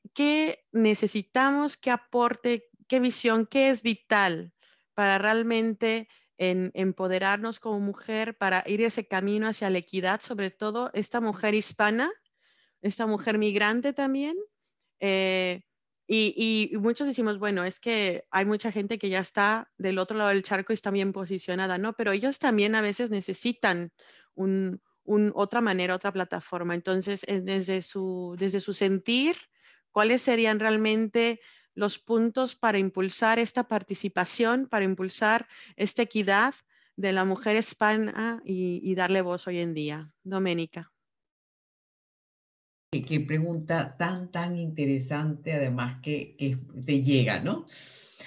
necesitamos, qué aporte, qué visión, qué es vital para realmente en empoderarnos como mujer, para ir ese camino hacia la equidad, sobre todo esta mujer hispana, esta mujer migrante también. Eh, y, muchos decimos, bueno, es que hay mucha gente que ya está del otro lado del charco y está bien posicionada, ¿no? Pero ellos también a veces necesitan un, otra manera, otra plataforma. Entonces, eh, desde su, desde su sentir, ¿cuáles serían realmente los puntos para impulsar esta participación, para impulsar esta equidad de la mujer hispana y, darle voz hoy en día. Doménica. Qué, pregunta tan, tan interesante, además que, que, te llega, ¿no?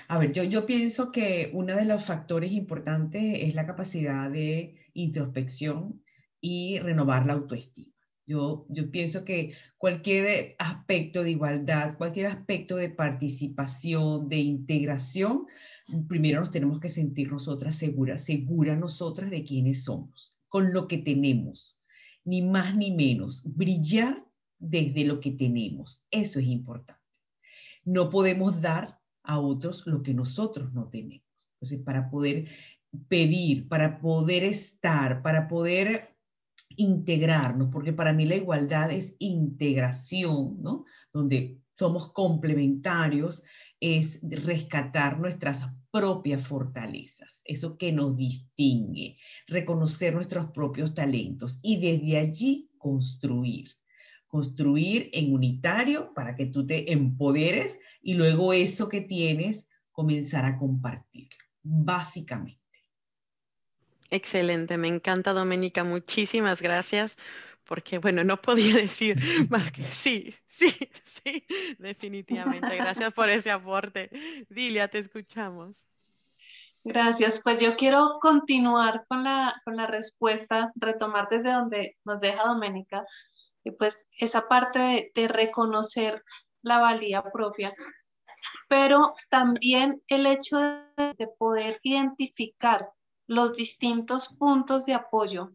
A ver, yo, yo pienso que uno de los factores importantes es la capacidad de introspección y renovar la autoestima. Yo, yo pienso que cualquier aspecto de igualdad, cualquier aspecto de participación, de integración, primero nos tenemos que sentir nosotras seguras, seguras nosotras de quiénes somos, con lo que tenemos, ni más ni menos, brillar desde lo que tenemos, eso es importante. No podemos dar a otros lo que nosotros no tenemos. Entonces, para poder pedir, para poder estar, para poder integrarnos, porque para mí la igualdad es integración, ¿no? Donde somos complementarios, es rescatar nuestras propias fortalezas, eso que nos distingue, reconocer nuestros propios talentos y desde allí construir. Construir en unitario para que tú te empoderes y luego eso que tienes comenzar a compartir, básicamente. Excelente, me encanta Doménica, muchísimas gracias, porque bueno, no podía decir más que sí, sí, sí, definitivamente. Gracias por ese aporte. Dilia, te escuchamos. Gracias, pues yo quiero continuar con la, con la respuesta, retomar desde donde nos deja Doménica, y pues esa parte de, de reconocer la valía propia, pero también el hecho de, de poder identificar los distintos puntos de apoyo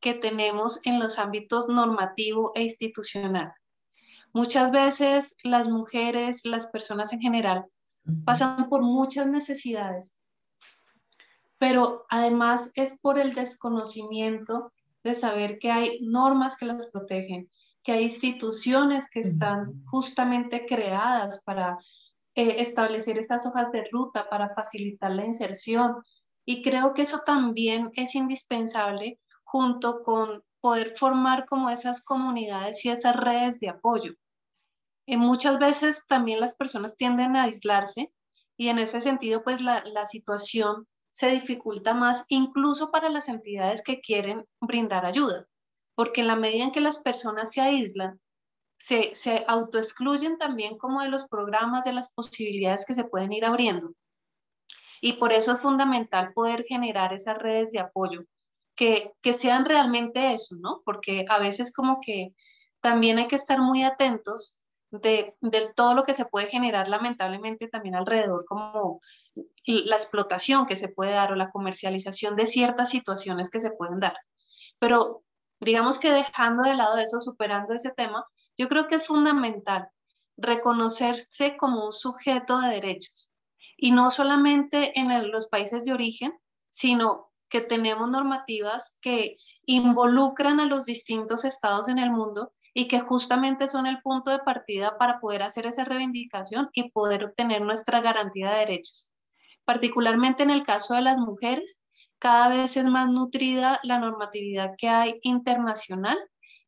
que tenemos en los ámbitos normativo e institucional. Muchas veces las mujeres, las personas en general, pasan por muchas necesidades, pero además es por el desconocimiento de saber que hay normas que las protegen, que hay instituciones que están justamente creadas para eh, establecer esas hojas de ruta, para facilitar la inserción, y creo que eso también es indispensable junto con poder formar como esas comunidades y esas redes de apoyo. Y muchas veces también las personas tienden a aislarse y en ese sentido pues la, la situación se dificulta más incluso para las entidades que quieren brindar ayuda, porque en la medida en que las personas se aíslan, se, se autoexcluyen también como de los programas, de las posibilidades que se pueden ir abriendo. Y por eso es fundamental poder generar esas redes de apoyo que, que sean realmente eso, ¿no? Porque a veces como que también hay que estar muy atentos de, de, todo lo que se puede generar lamentablemente también alrededor, como la explotación que se puede dar o la comercialización de ciertas situaciones que se pueden dar. Pero digamos que dejando de lado eso, superando ese tema, yo creo que es fundamental reconocerse como un sujeto de derechos, y no solamente en los países de origen, sino que tenemos normativas que involucran a los distintos estados en el mundo y que justamente son el punto de partida para poder hacer esa reivindicación y poder obtener nuestra garantía de derechos. Particularmente en el caso de las mujeres, cada vez es más nutrida la normatividad que hay internacional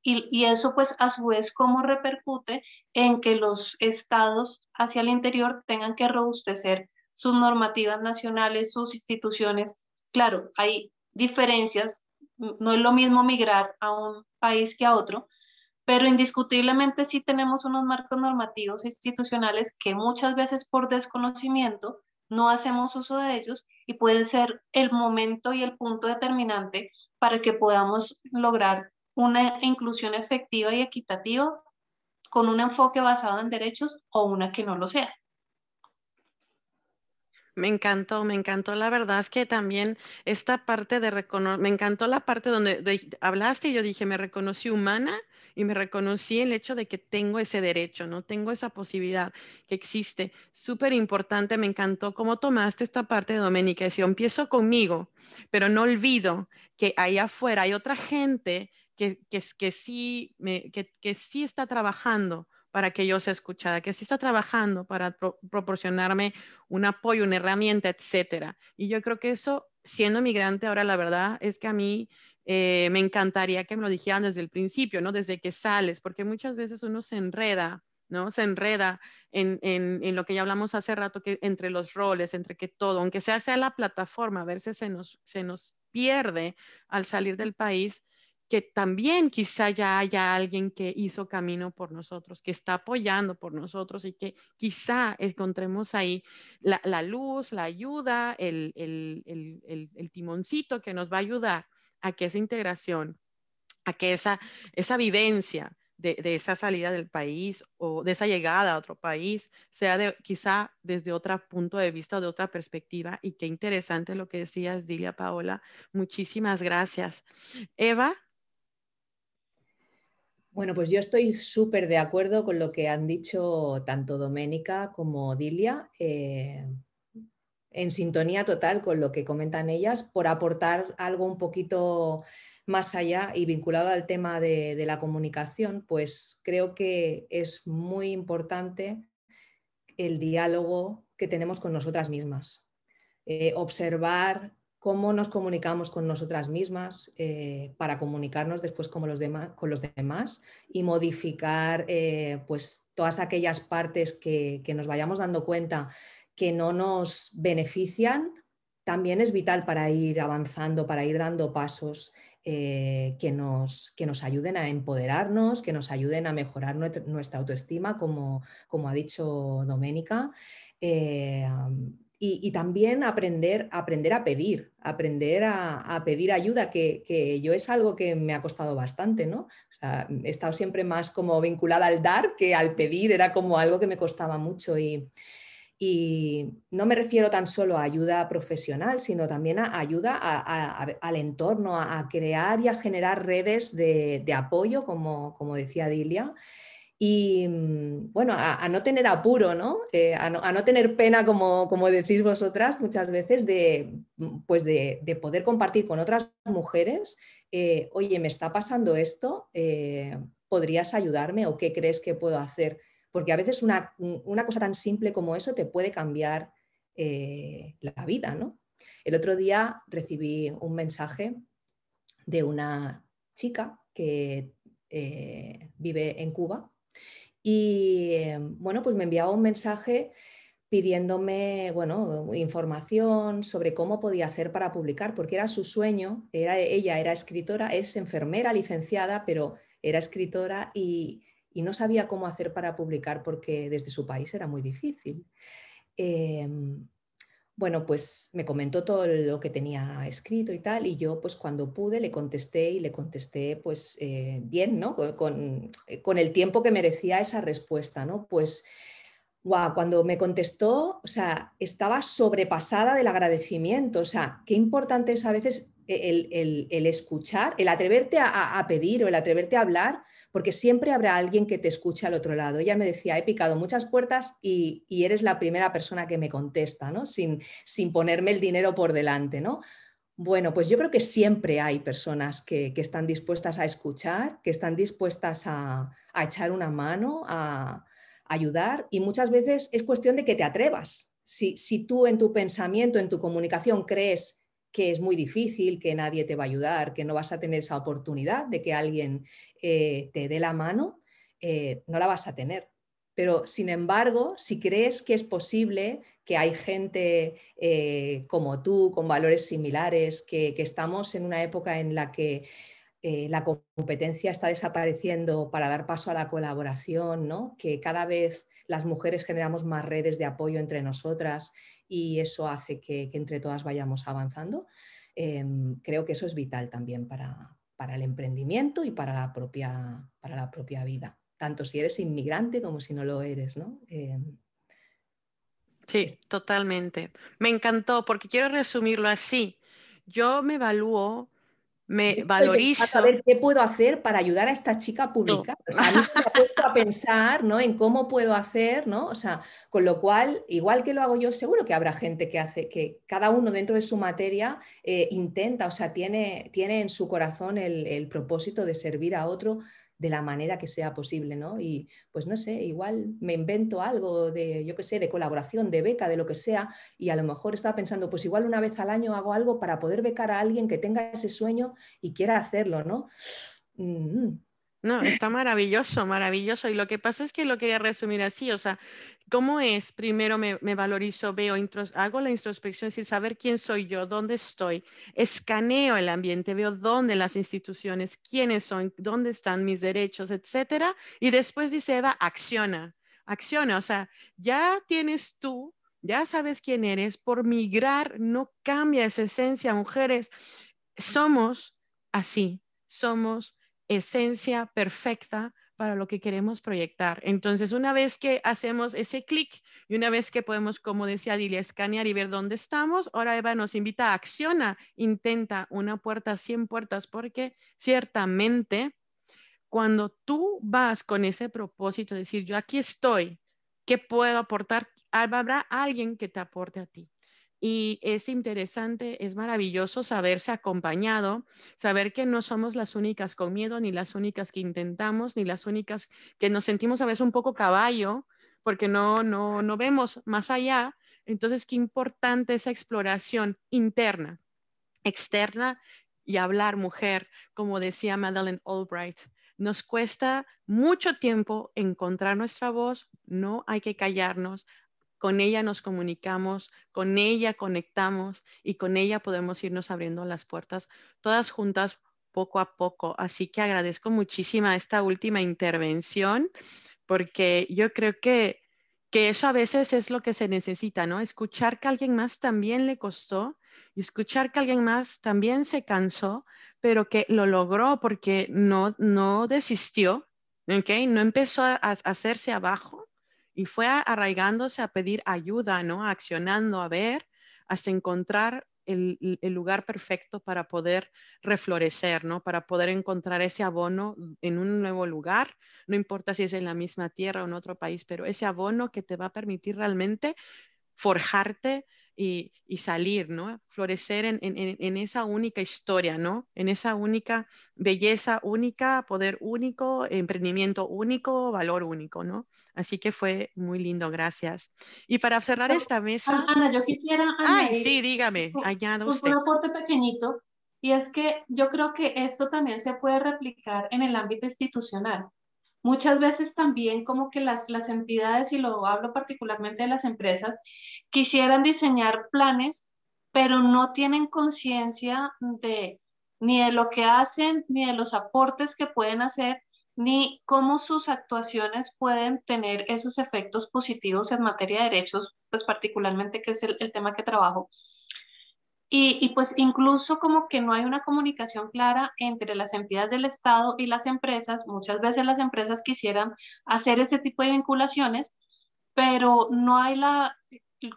y, y, eso pues a su vez cómo repercute en que los estados hacia el interior tengan que robustecer sus normativas nacionales, sus instituciones. Claro, hay diferencias, no es lo mismo migrar a un país que a otro, pero indiscutiblemente sí tenemos unos marcos normativos institucionales que muchas veces por desconocimiento no hacemos uso de ellos y pueden ser el momento y el punto determinante para que podamos lograr una inclusión efectiva y equitativa con un enfoque basado en derechos o una que no lo sea. Me encantó, me encantó. La verdad es que también esta parte de reconocer, me encantó la parte donde hablaste y yo dije, me reconocí humana y me reconocí el hecho de que tengo ese derecho, ¿no? Tengo esa posibilidad que existe. Súper importante, me encantó cómo tomaste esta parte de Doménica. Decía, empiezo conmigo, pero no olvido que ahí afuera hay otra gente que, que, que sí, me, que, que sí está trabajando para que yo sea escuchada, que sí está trabajando para proporcionarme un apoyo, una herramienta, etcétera. Y yo creo que eso, siendo migrante ahora, la verdad es que a mí eh, me encantaría que me lo dijeran desde el principio, ¿no? Desde que sales, porque muchas veces uno se enreda, ¿no? Se enreda en, lo que ya hablamos hace rato, que entre los roles, entre que todo, aunque sea, sea la plataforma, a veces se nos, se nos pierde al salir del país que también quizá ya haya alguien que hizo camino por nosotros, que está apoyando por nosotros y que quizá encontremos ahí la, luz, la ayuda, el, timoncito que nos va a ayudar a que esa integración, a que esa, vivencia de, esa salida del país o de esa llegada a otro país sea de, quizá desde otro punto de vista o de otra perspectiva. Y qué interesante lo que decías, Dilia Paola. Muchísimas gracias. Eva, bueno, pues yo estoy súper de acuerdo con lo que han dicho tanto Doménica como Dilia, eh, en sintonía total con lo que comentan ellas, por aportar algo un poquito más allá y vinculado al tema de, la comunicación, pues creo que es muy importante el diálogo que tenemos con nosotras mismas. Eh, observar cómo nos comunicamos con nosotras mismas eh, para comunicarnos después con los demás, con los demás y modificar eh, pues, todas aquellas partes que, nos vayamos dando cuenta que no nos benefician, también es vital para ir avanzando, para ir dando pasos eh, que, nos, que, nos, ayuden a empoderarnos, que nos ayuden a mejorar nuestra, autoestima, como, como, ha dicho Doménica y, también aprender, aprender a pedir, aprender a, pedir ayuda, que, yo es algo que me ha costado bastante, ¿no? he estado siempre más como vinculada al dar que al pedir, era como algo que me costaba mucho y, no me refiero tan solo a ayuda profesional, sino también a ayuda al entorno, a, crear y a generar redes de, apoyo, como, como decía Dilia y mm, bueno, a, no tener apuro, ¿no? Eh, a, ¿no? tener pena, como, como, decís vosotras muchas veces, de, mm, pues de, poder compartir con otras mujeres, eh, oye, me está pasando esto, eh, ¿podrías ayudarme o qué crees que puedo hacer? Porque a veces una, una cosa tan simple como eso te puede cambiar la vida, ¿no? El otro día recibí un mensaje de una chica que vive en Cuba y em, bueno, pues me enviaba un mensaje pidiéndome bueno, información sobre cómo podía hacer para publicar, porque era su sueño, era, ella era escritora, es enfermera licenciada, pero era escritora y, no sabía cómo hacer para publicar porque desde su país era muy difícil. Em, bueno, pues me comentó todo lo que tenía escrito y tal, y yo pues cuando pude le contesté y le contesté pues eh, bien, ¿no? Con, con, el tiempo que merecía esa respuesta, ¿no? Pues cuando me contestó, o sea, estaba sobrepasada del agradecimiento, o sea, qué importante es a veces el, el, escuchar, el atreverte a, a pedir o el atreverte a hablar porque siempre habrá alguien que te escuche al otro lado. Ella me decía, he picado muchas puertas y, eres la primera persona que me contesta, ¿no? sin, sin ponerme el dinero por delante. ¿no? Bueno, pues yo creo que siempre hay personas que, están dispuestas a escuchar, que están dispuestas a, echar una mano, a, ayudar y muchas veces es cuestión de que te atrevas. Si, si, tú en tu pensamiento, en tu comunicación crees que es muy difícil, que nadie te va a ayudar, que no vas a tener esa oportunidad de que alguien eh, te dé la mano, eh, no la vas a tener. Pero, sin embargo, si crees que es posible, que hay gente eh, como tú, con valores similares, que, estamos en una época en la que la competencia está desapareciendo para dar paso a la colaboración, ¿no? que cada vez las mujeres generamos más redes de apoyo entre nosotras y eso hace que, entre todas vayamos avanzando, em, creo que eso es vital también para, para el emprendimiento y para la propia, para la propia vida, tanto si eres inmigrante como si no lo eres, ¿no? Eh, Sí, totalmente. Me encantó porque quiero resumirlo así. Yo me evalúo me valorizo. A ver qué puedo hacer para ayudar a esta chica a publicar. O sea, a mí me ha puesto a pensar ¿no? en cómo puedo hacer, ¿no? O sea, con lo cual, igual que lo hago yo, seguro que habrá gente que hace, que cada uno dentro de su materia eh, intenta, o sea, tiene, tiene en su corazón el, el propósito de servir a otro de la manera que sea posible, ¿no? Y pues no sé, igual me invento algo de, yo qué sé, de colaboración, de beca, de lo que sea, y a lo mejor estaba pensando, pues igual una vez al año hago algo para poder becar a alguien que tenga ese sueño y quiera hacerlo, ¿no? Mm, no, está maravilloso, maravilloso. Y lo que pasa es que lo quería resumir así, o sea, ¿cómo es? Primero me, valorizo, veo, hago la introspección, sin saber quién soy yo, dónde estoy, escaneo el ambiente, veo dónde las instituciones, quiénes son, dónde están mis derechos, etcétera. Y después dice Eva, acciona, acciona, o sea, ya tienes tú, ya sabes quién eres, por migrar no cambia esa esencia, mujeres. Somos así, somos esencia perfecta para lo que queremos proyectar. Entonces, una vez que hacemos ese clic y una vez que podemos, como decía Dilia, escanear y ver dónde estamos, ahora Eva nos invita a acciona, intenta una puerta, 100 puertas, porque ciertamente cuando tú vas con ese propósito de decir, yo aquí estoy, ¿qué puedo aportar? Habrá alguien que te aporte a ti. Y es interesante, es maravilloso saberse acompañado, saber que no somos las únicas con miedo, ni las únicas que intentamos, ni las únicas que nos sentimos a veces un poco caballo, porque no, no, no vemos más allá. Entonces, qué importante esa exploración interna, externa y hablar mujer, como decía Madeleine Albright. Nos cuesta mucho tiempo encontrar nuestra voz, no hay que callarnos, con ella nos comunicamos, con ella conectamos y con ella podemos irnos abriendo las puertas todas juntas poco a poco. Así que agradezco muchísimo esta última intervención porque yo creo que, que eso a veces es lo que se necesita, ¿no? Escuchar que alguien más también le costó y escuchar que alguien más también se cansó, pero que lo logró porque no, no desistió, ¿ok? No empezó a hacerse abajo, y fue arraigándose a pedir ayuda, ¿no? Accionando, a ver, hasta encontrar el, lugar perfecto para poder reflorecer, ¿no? Para poder encontrar ese abono en un nuevo lugar, no importa si es en la misma tierra o en otro país, pero ese abono que te va a permitir realmente forjarte y, salir, ¿no? Florecer en, esa única historia, ¿no? En esa única belleza única, poder único, emprendimiento único, valor único, ¿no? Así que fue muy lindo, gracias. Y para cerrar esta mesa... Ana, yo quisiera... Ay, sí, dígame, añada usted. Un aporte pequeñito, y es que yo creo que esto también se puede replicar en el ámbito institucional. Muchas veces también como que las, las entidades, y lo hablo particularmente de las empresas, quisieran diseñar planes, pero no tienen conciencia de ni de lo que hacen, ni de los aportes que pueden hacer, ni cómo sus actuaciones pueden tener esos efectos positivos en materia de derechos, pues particularmente que es el, tema que trabajo. Y, pues incluso como que no hay una comunicación clara entre las entidades del Estado y las empresas. Muchas veces las empresas quisieran hacer ese tipo de vinculaciones, pero no hay la,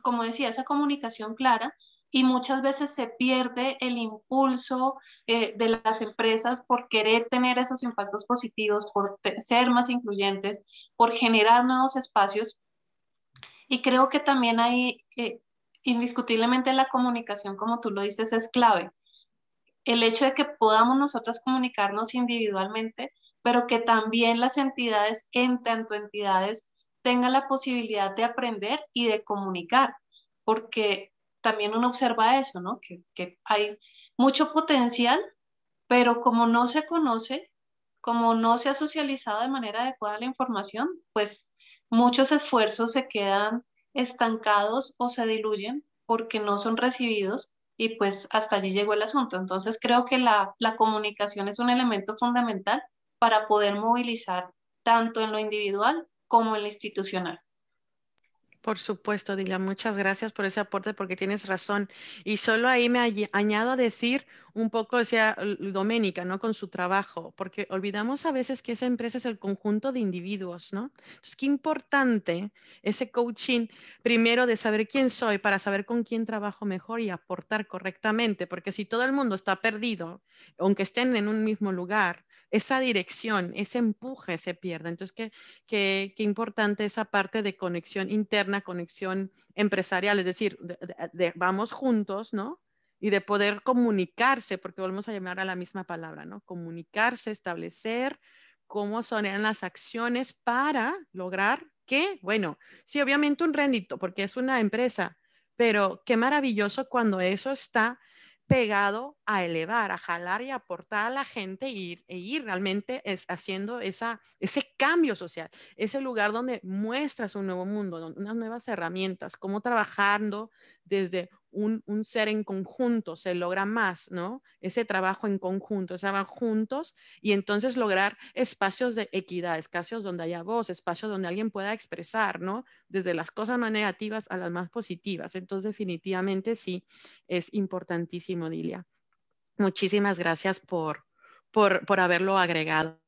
como decía, esa comunicación clara y muchas veces se pierde el impulso eh, de las empresas por querer tener esos impactos positivos, por ser más incluyentes, por generar nuevos espacios. Y creo que también hay eh, indiscutiblemente la comunicación, como tú lo dices, es clave. El hecho de que podamos nosotras comunicarnos individualmente, pero que también las entidades, en tanto entidades, tengan la posibilidad de aprender y de comunicar, porque también uno observa eso, ¿no? Que, que hay mucho potencial, pero como no se conoce, como no se ha socializado de manera adecuada la información, pues muchos esfuerzos se quedan estancados o se diluyen porque no son recibidos y pues hasta allí llegó el asunto. Entonces creo que la, comunicación es un elemento fundamental para poder movilizar tanto en lo individual como en institucional. Por supuesto, Dilia, muchas gracias por ese aporte porque tienes razón. Y solo ahí me añado a decir un poco, decía Doménica, ¿no? Con su trabajo, porque olvidamos a veces que esa empresa es el conjunto de individuos, ¿no? Entonces, qué importante ese coaching, primero de saber quién soy para saber con quién trabajo mejor y aportar correctamente, porque si todo el mundo está perdido, aunque estén en un mismo lugar, esa dirección, ese empuje se pierde. Entonces, qué, qué, qué importante esa parte de conexión interna, conexión empresarial, es decir, de, vamos juntos, ¿no? Y de poder comunicarse, porque volvemos a llamar a la misma palabra, ¿no? Comunicarse, establecer cómo son las acciones para lograr que, bueno, sí, obviamente un rendito, porque es una empresa, pero qué maravilloso cuando eso está pegado a elevar, a jalar y aportar a la gente e ir, e ir realmente es haciendo esa, ese cambio social, ese lugar donde muestras un nuevo mundo, unas nuevas herramientas, cómo trabajando desde un, ser en conjunto se logra más, ¿no? Ese trabajo en conjunto, ese trabajo juntos y entonces lograr espacios de equidad, espacios donde haya voz, espacios donde alguien pueda expresar, ¿no? Desde las cosas más negativas a las más positivas. Entonces, definitivamente sí, es importantísimo, Dilia. Muchísimas gracias por, por, por haberlo agregado.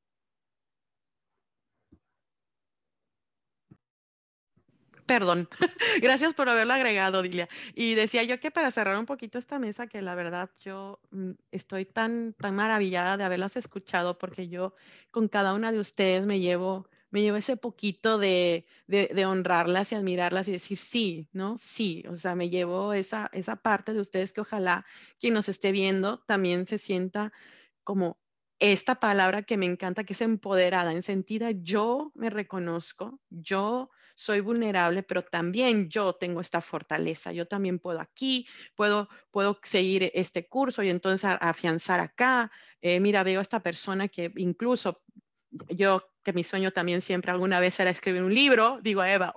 Perdón, gracias por haberlo agregado, Dilia. Y decía yo que para cerrar un poquito esta mesa, que la verdad yo mm, estoy tan, tan maravillada de haberlas escuchado, porque yo con cada una de ustedes me llevo, me llevo ese poquito de, de, honrarlas y admirarlas y decir sí, ¿no? Sí, o sea, me llevo esa, esa parte de ustedes que ojalá quien nos esté viendo también se sienta como esta palabra que me encanta, que es empoderada, en sentido yo me reconozco, yo soy vulnerable, pero también yo tengo esta fortaleza, yo también puedo aquí, puedo, puedo seguir este curso y entonces afianzar acá. Eh, mira, veo a esta persona que incluso yo, que mi sueño también siempre alguna vez era escribir un libro, digo a Eva,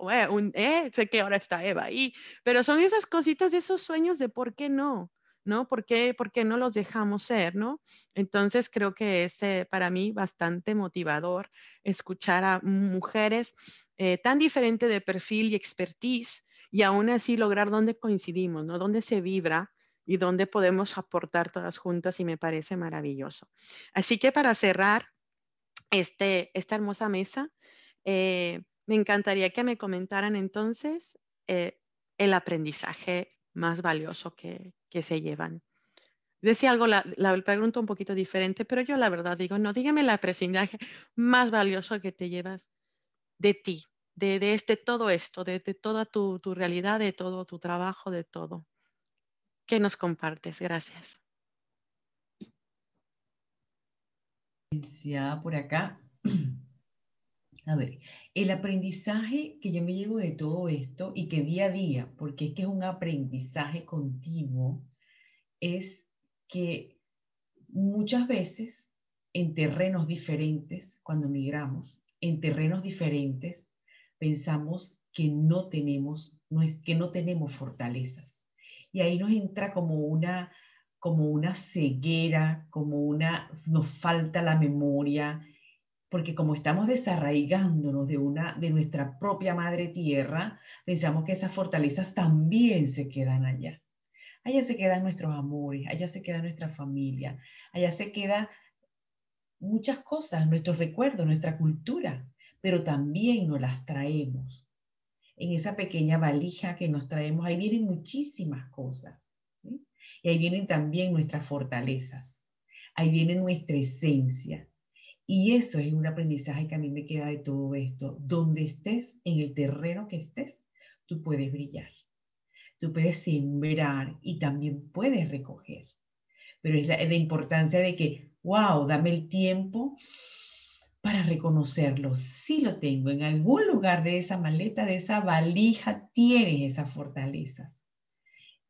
eh, sé que ahora está Eva ahí, pero son esas cositas, de esos sueños de por qué no. ¿No? ¿Por qué, no los dejamos ser, ¿no? Entonces creo que es eh, para mí bastante motivador escuchar a mujeres eh, tan diferentes de perfil y expertise y aún así lograr dónde coincidimos, ¿no? Dónde se vibra y dónde podemos aportar todas juntas y me parece maravilloso. Así que para cerrar este, esta hermosa mesa, eh, me encantaría que me comentaran entonces el aprendizaje más valioso que, que se llevan. Decía algo, la, la, pregunta un poquito diferente, pero yo la verdad digo, no, dígame el aprendizaje más valioso que te llevas de ti, de, de este, todo esto, de, de toda tu, tu, realidad, de todo tu trabajo, de todo. ¿Qué nos compartes? Gracias. por acá. A ver, el aprendizaje que yo me llevo de todo esto y que día a día, porque es que es un aprendizaje continuo, es que muchas veces en terrenos diferentes, cuando migramos, en terrenos diferentes, pensamos que no tenemos, que no tenemos fortalezas. Y ahí nos entra como una, como una ceguera, como una, nos falta la memoria, porque como estamos desarraigándonos de, una, de nuestra propia madre tierra, pensamos que esas fortalezas también se quedan allá. Allá se quedan nuestros amores, allá se queda nuestra familia, allá se quedan muchas cosas, nuestros recuerdos, nuestra cultura, pero también nos las traemos. En esa pequeña valija que nos traemos, ahí vienen muchísimas cosas. Y ahí vienen también nuestras fortalezas, ahí viene nuestra esencia, y eso es un aprendizaje que a mí me queda de todo esto. Donde estés, en el terreno que estés, tú puedes brillar. Tú puedes sembrar y también puedes recoger. Pero es la, importancia de que, wow, dame el tiempo para reconocerlo. Sí lo tengo. En algún lugar de esa maleta, de esa valija, tienes esas fortalezas.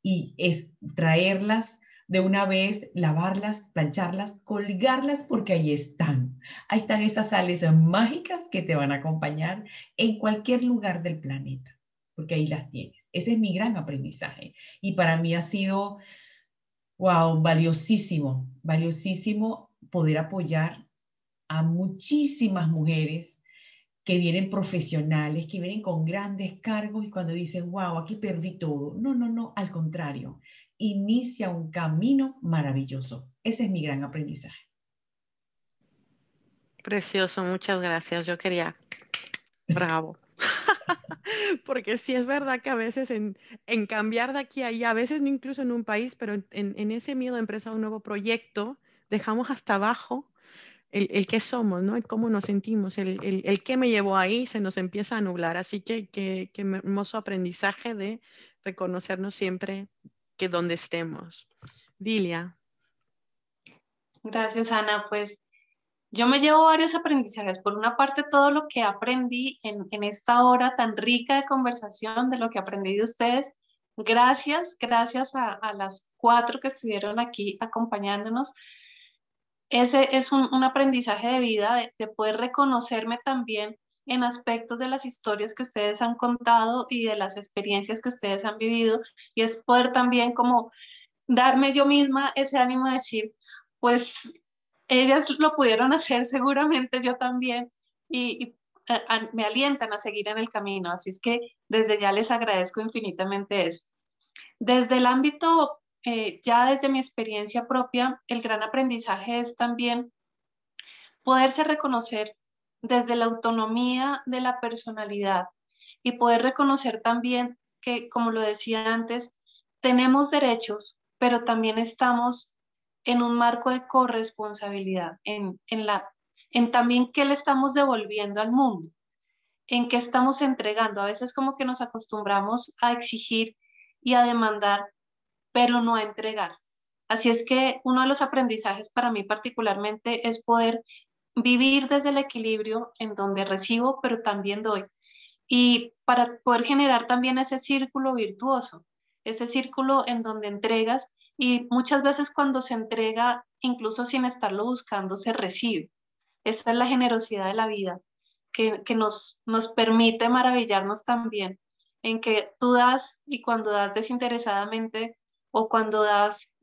Y es traerlas de una vez lavarlas, plancharlas, colgarlas porque ahí están. Ahí están esas sales mágicas que te van a acompañar en cualquier lugar del planeta, porque ahí las tienes. Ese es mi gran aprendizaje y para mí ha sido, wow, valiosísimo, valiosísimo poder apoyar a muchísimas mujeres que vienen profesionales, que vienen con grandes cargos y cuando dicen, wow, aquí perdí todo. No, no, no, al contrario, inicia un camino maravilloso. Ese es mi gran aprendizaje. Precioso, muchas gracias. Yo quería, bravo. Porque sí es verdad que a veces en, cambiar de aquí a allá, a veces no incluso en un país, pero en, ese miedo a empezar un nuevo proyecto, dejamos hasta abajo el, el qué somos, ¿no? El cómo nos sentimos, el, el, el, qué me llevó ahí, se nos empieza a nublar. Así que qué hermoso aprendizaje de reconocernos siempre que donde estemos. Dilia. Gracias, Ana. Pues yo me llevo varios aprendizajes. Por una parte, todo lo que aprendí en, en, esta hora tan rica de conversación, de lo que aprendí de ustedes. Gracias, gracias a, las cuatro que estuvieron aquí acompañándonos. Ese es un, un aprendizaje de vida, de poder reconocerme también en aspectos de las historias que ustedes han contado y de las experiencias que ustedes han vivido. Y es poder también como darme yo misma ese ánimo de decir, pues ellas lo pudieron hacer seguramente, yo también, y, me alientan a seguir en el camino. Así es que desde ya les agradezco infinitamente eso. Desde el ámbito, eh, ya desde mi experiencia propia, el gran aprendizaje es también poderse reconocer desde la autonomía de la personalidad y poder reconocer también que, como lo decía antes, tenemos derechos, pero también estamos en un marco de corresponsabilidad, en, en, la, en también qué le estamos devolviendo al mundo, en qué estamos entregando. A veces como que nos acostumbramos a exigir y a demandar, pero no a entregar. Así es que uno de los aprendizajes para mí particularmente es poder vivir desde el equilibrio en donde recibo, pero también doy. Y para poder generar también ese círculo virtuoso, ese círculo en donde entregas y muchas veces cuando se entrega, incluso sin estarlo buscando, se recibe. Esa es la generosidad de la vida, que, nos, nos permite maravillarnos también en que tú das y cuando das desinteresadamente o cuando das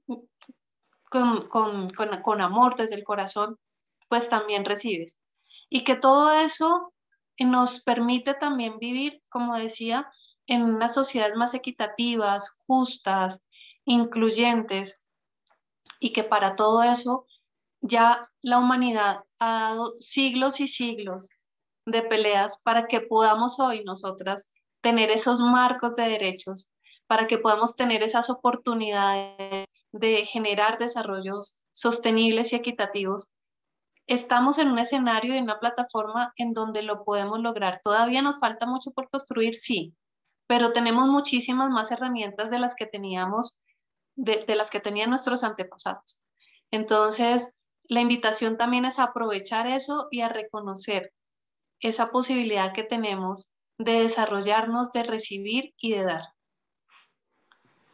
con, con, con, con amor desde el corazón, pues también recibes. Y que todo eso nos permite también vivir, como decía, en unas sociedades más equitativas, justas, incluyentes y que para todo eso ya la humanidad ha dado siglos y siglos de peleas para que podamos hoy nosotras tener esos marcos de derechos, para que podamos tener esas oportunidades de generar desarrollos sostenibles y equitativos. Estamos en un escenario y en una plataforma en donde lo podemos lograr. Todavía nos falta mucho por construir, sí, pero tenemos muchísimas más herramientas de las que teníamos de, las que tenían nuestros antepasados. Entonces, la invitación también es a aprovechar eso y a reconocer esa posibilidad que tenemos de desarrollarnos, de recibir y de dar.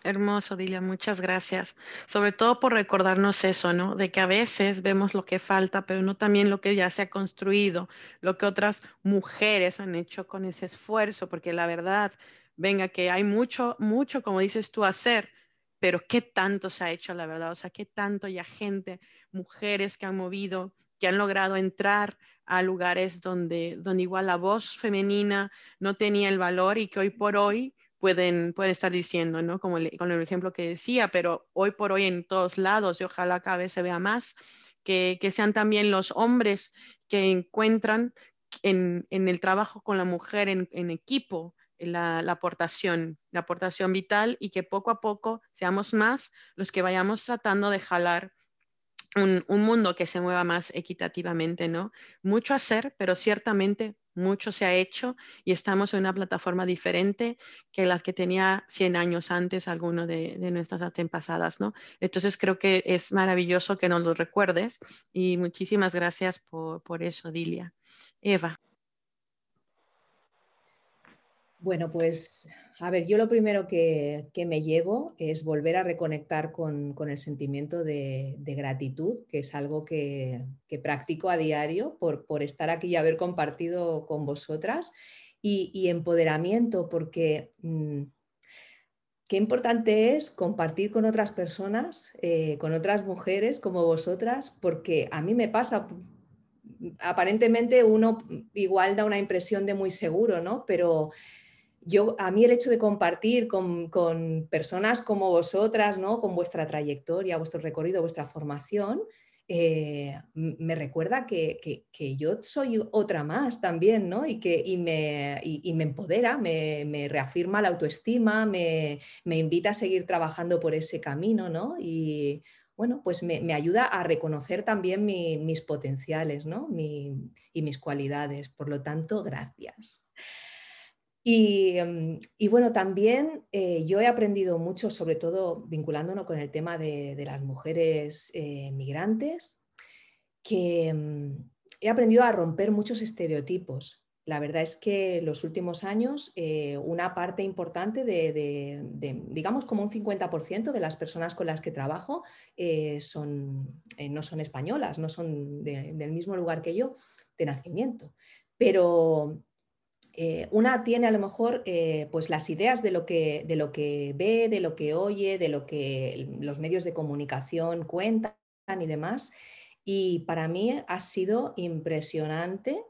Hermoso, Dilia, muchas gracias. Sobre todo por recordarnos eso, ¿no? De que a veces vemos lo que falta, pero no también lo que ya se ha construido, lo que otras mujeres han hecho con ese esfuerzo, porque la verdad, venga, que hay mucho, mucho, como dices tú, hacer, pero qué tanto se ha hecho, la verdad, o sea, qué tanto ya gente, mujeres que han movido, que han logrado entrar a lugares donde, donde igual la voz femenina no tenía el valor y que hoy por hoy pueden, pueden estar diciendo, ¿no? Como con el ejemplo que decía, pero hoy por hoy en todos lados y ojalá cada vez se vea más, que, que sean también los hombres que encuentran en, en, el trabajo con la mujer en, en equipo la, aportación, la aportación vital y que poco a poco seamos más los que vayamos tratando de jalar un, mundo que se mueva más equitativamente, ¿no? Mucho hacer, pero ciertamente mucho se ha hecho y estamos en una plataforma diferente que las que tenía 100 años antes alguno de, nuestras antepasadas, ¿no? Entonces creo que es maravilloso que nos lo recuerdes y muchísimas gracias por, por eso, Dilia. Eva. Bueno, pues a ver, yo lo primero que, me llevo es volver a reconectar con, el sentimiento de, gratitud, que es algo que, practico a diario por, estar aquí y haber compartido con vosotras, y, empoderamiento, porque mm, qué importante es compartir con otras personas, eh, con otras mujeres como vosotras, porque a mí me pasa aparentemente uno igual da una impresión de muy seguro, ¿no? Pero yo, a mí el hecho de compartir con, personas como vosotras, ¿no? Con vuestra trayectoria, vuestro recorrido, vuestra formación, eh, me recuerda que, yo soy otra más también, ¿no? Y que y me, me, empodera, me, reafirma la autoestima, me, invita a seguir trabajando por ese camino, ¿no? Y bueno, pues me, ayuda a reconocer también mis potenciales, ¿no? y mis cualidades. Por lo tanto, gracias. Em, y, bueno, también eh, yo he aprendido mucho, sobre todo vinculándonos con el tema de, las mujeres eh, migrantes, que em, he aprendido a romper muchos estereotipos. La verdad es que los últimos años eh, una parte importante de, digamos como un 50% de las personas con las que trabajo son, no son españolas, no son del mismo lugar que yo de nacimiento. Pero eh, una tiene a lo mejor eh, pues las ideas de lo, que, de lo que ve, de lo que oye, de lo que los medios de comunicación cuentan y demás. Y para mí ha sido impresionante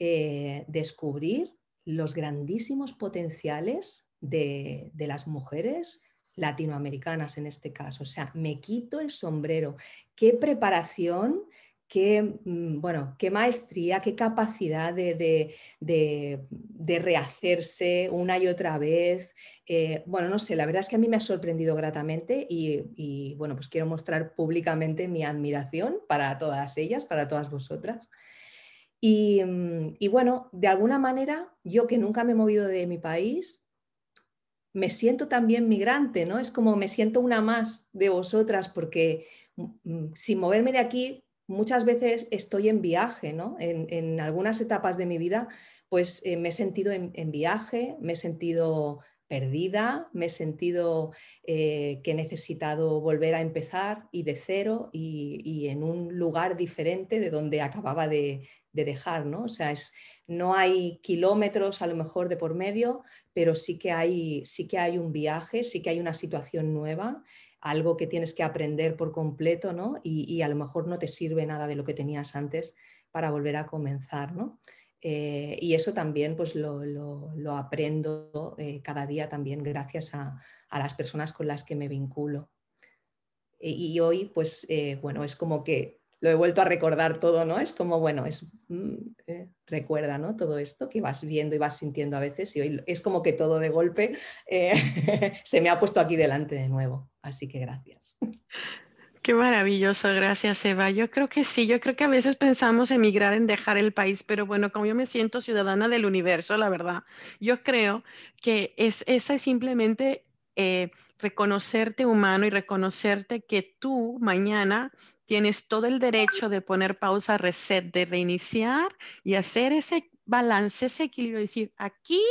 eh, descubrir los grandísimos potenciales de, de las mujeres latinoamericanas en este caso. O sea, me quito el sombrero. Qué preparación qué, mm, bueno, qué maestría, qué capacidad de, rehacerse una y otra vez. Eh, bueno, no sé, la verdad es que a mí me ha sorprendido gratamente y, bueno, pues quiero mostrar públicamente mi admiración para todas ellas, para todas vosotras. Y, mm, y bueno, de alguna manera, yo que nunca me he movido de mi país, me siento también migrante, ¿no? Es como me siento una más de vosotras porque mm, sin moverme de aquí muchas veces estoy en viaje, ¿no? En, algunas etapas de mi vida, pues eh, me he sentido en, viaje, me he sentido perdida, me he sentido eh, que he necesitado volver a empezar y de cero y, en un lugar diferente de donde acababa de, dejar, ¿no? O sea, es, no hay kilómetros a lo mejor de por medio, pero sí que hay, sí que hay un viaje, sí que hay una situación nueva algo que tienes que aprender por completo, ¿no? Y, a lo mejor no te sirve nada de lo que tenías antes para volver a comenzar, ¿no? Eh, y eso también pues lo, aprendo eh, cada día también gracias a, las personas con las que me vinculo. Y, hoy pues eh, bueno, es como que lo he vuelto a recordar todo, ¿no? Es como, bueno, es, mm, recuerda, ¿no? Todo esto que vas viendo y vas sintiendo a veces y hoy es como que todo de golpe se me ha puesto aquí delante de nuevo. Así que gracias. Qué maravilloso, gracias Eva. Yo creo que sí, yo creo que a veces pensamos emigrar en dejar el país, pero bueno, como yo me siento ciudadana del universo, la verdad, yo creo que es, esa es simplemente eh, reconocerte humano y reconocerte que tú mañana tienes todo el derecho de poner pausa, reset, de reiniciar y hacer ese balance, ese equilibrio, decir, aquí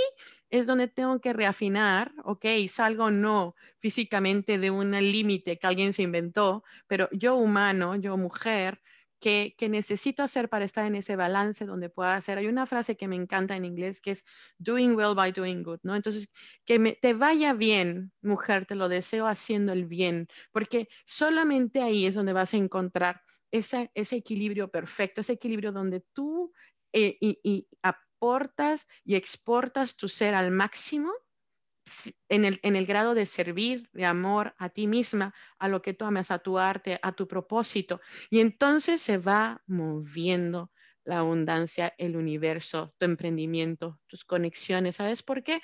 es donde tengo que reafinar, ok, salgo no físicamente de un límite que alguien se inventó, pero yo humano, yo mujer, que, necesito hacer para estar en ese balance donde pueda hacer. Hay una frase que me encanta en inglés que es doing well by doing good, ¿no? Entonces, que te vaya bien, mujer, te lo deseo haciendo el bien, porque solamente ahí es donde vas a encontrar ese, ese equilibrio perfecto, ese equilibrio donde tú eh, aportas y exportas tu ser al máximo en el, en el, grado de servir, de amor a ti misma, a lo que tú amas, a tu arte, a tu propósito. Y entonces se va moviendo la abundancia, el universo, tu emprendimiento, tus conexiones. ¿Sabes por qué?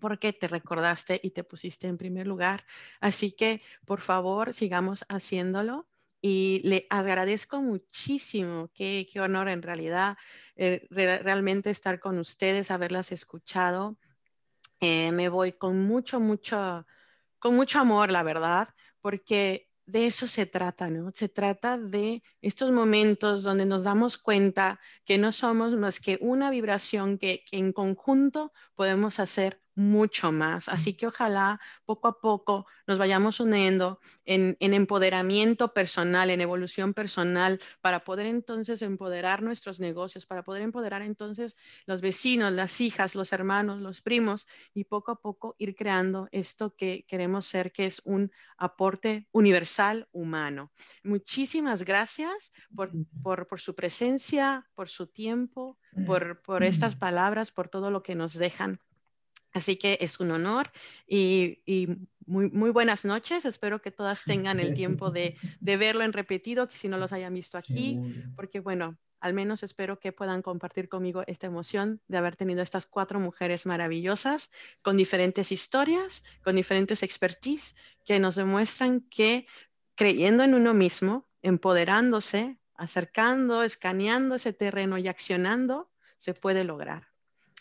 Porque te recordaste y te pusiste en primer lugar. Así que, por favor, sigamos haciéndolo y le agradezco muchísimo, qué, qué honor en realidad eh, realmente estar con ustedes, haberlas escuchado. Eh, me voy con mucho, mucho, con mucho amor, la verdad, porque de eso se trata, ¿no? Se trata de estos momentos donde nos damos cuenta que no somos más que una vibración que, que en conjunto podemos hacer mucho más. Así que ojalá poco a poco nos vayamos uniendo en, empoderamiento personal, en evolución personal, para poder entonces empoderar nuestros negocios, para poder empoderar entonces los vecinos, las hijas, los hermanos, los primos y poco a poco ir creando esto que queremos ser, que es un aporte universal humano. Muchísimas gracias por, su presencia, por su tiempo, por, por estas palabras, por todo lo que nos dejan. Así que es un honor y, muy, muy, buenas noches. Espero que todas tengan el tiempo de, verlo en repetido, que si no los hayan visto aquí, porque bueno, al menos espero que puedan compartir conmigo esta emoción de haber tenido estas cuatro mujeres maravillosas con diferentes historias, con diferentes expertise, que nos demuestran que creyendo en uno mismo, empoderándose, acercando, escaneando ese terreno y accionando, se puede lograr.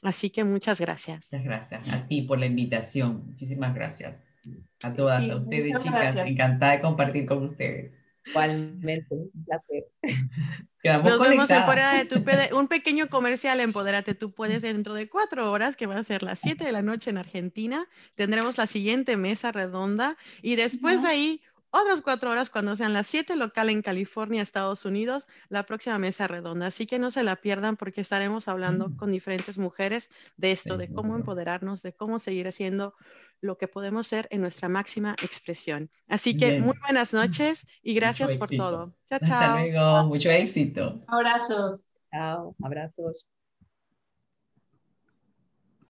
Así que muchas gracias. Muchas gracias a ti por la invitación. Muchísimas gracias. A todas, a ustedes, chicas. Encantada de compartir con ustedes. Igualmente, un placer. Nos vemos en de tu Un pequeño comercial, Empodérate Tú Puedes, dentro de cuatro horas, que va a ser las siete de la noche en Argentina. Tendremos la siguiente mesa redonda y después de ahí otras cuatro horas cuando sean las siete local en California, Estados Unidos, la próxima mesa redonda. Así que no se la pierdan porque estaremos hablando mm. con diferentes mujeres de esto, de cómo empoderarnos, de cómo seguir haciendo lo que podemos ser en nuestra máxima expresión. Así que muy buenas noches y gracias por todo. Chao, chao. Hasta luego, mucho éxito. Abrazos. Chao, abrazos.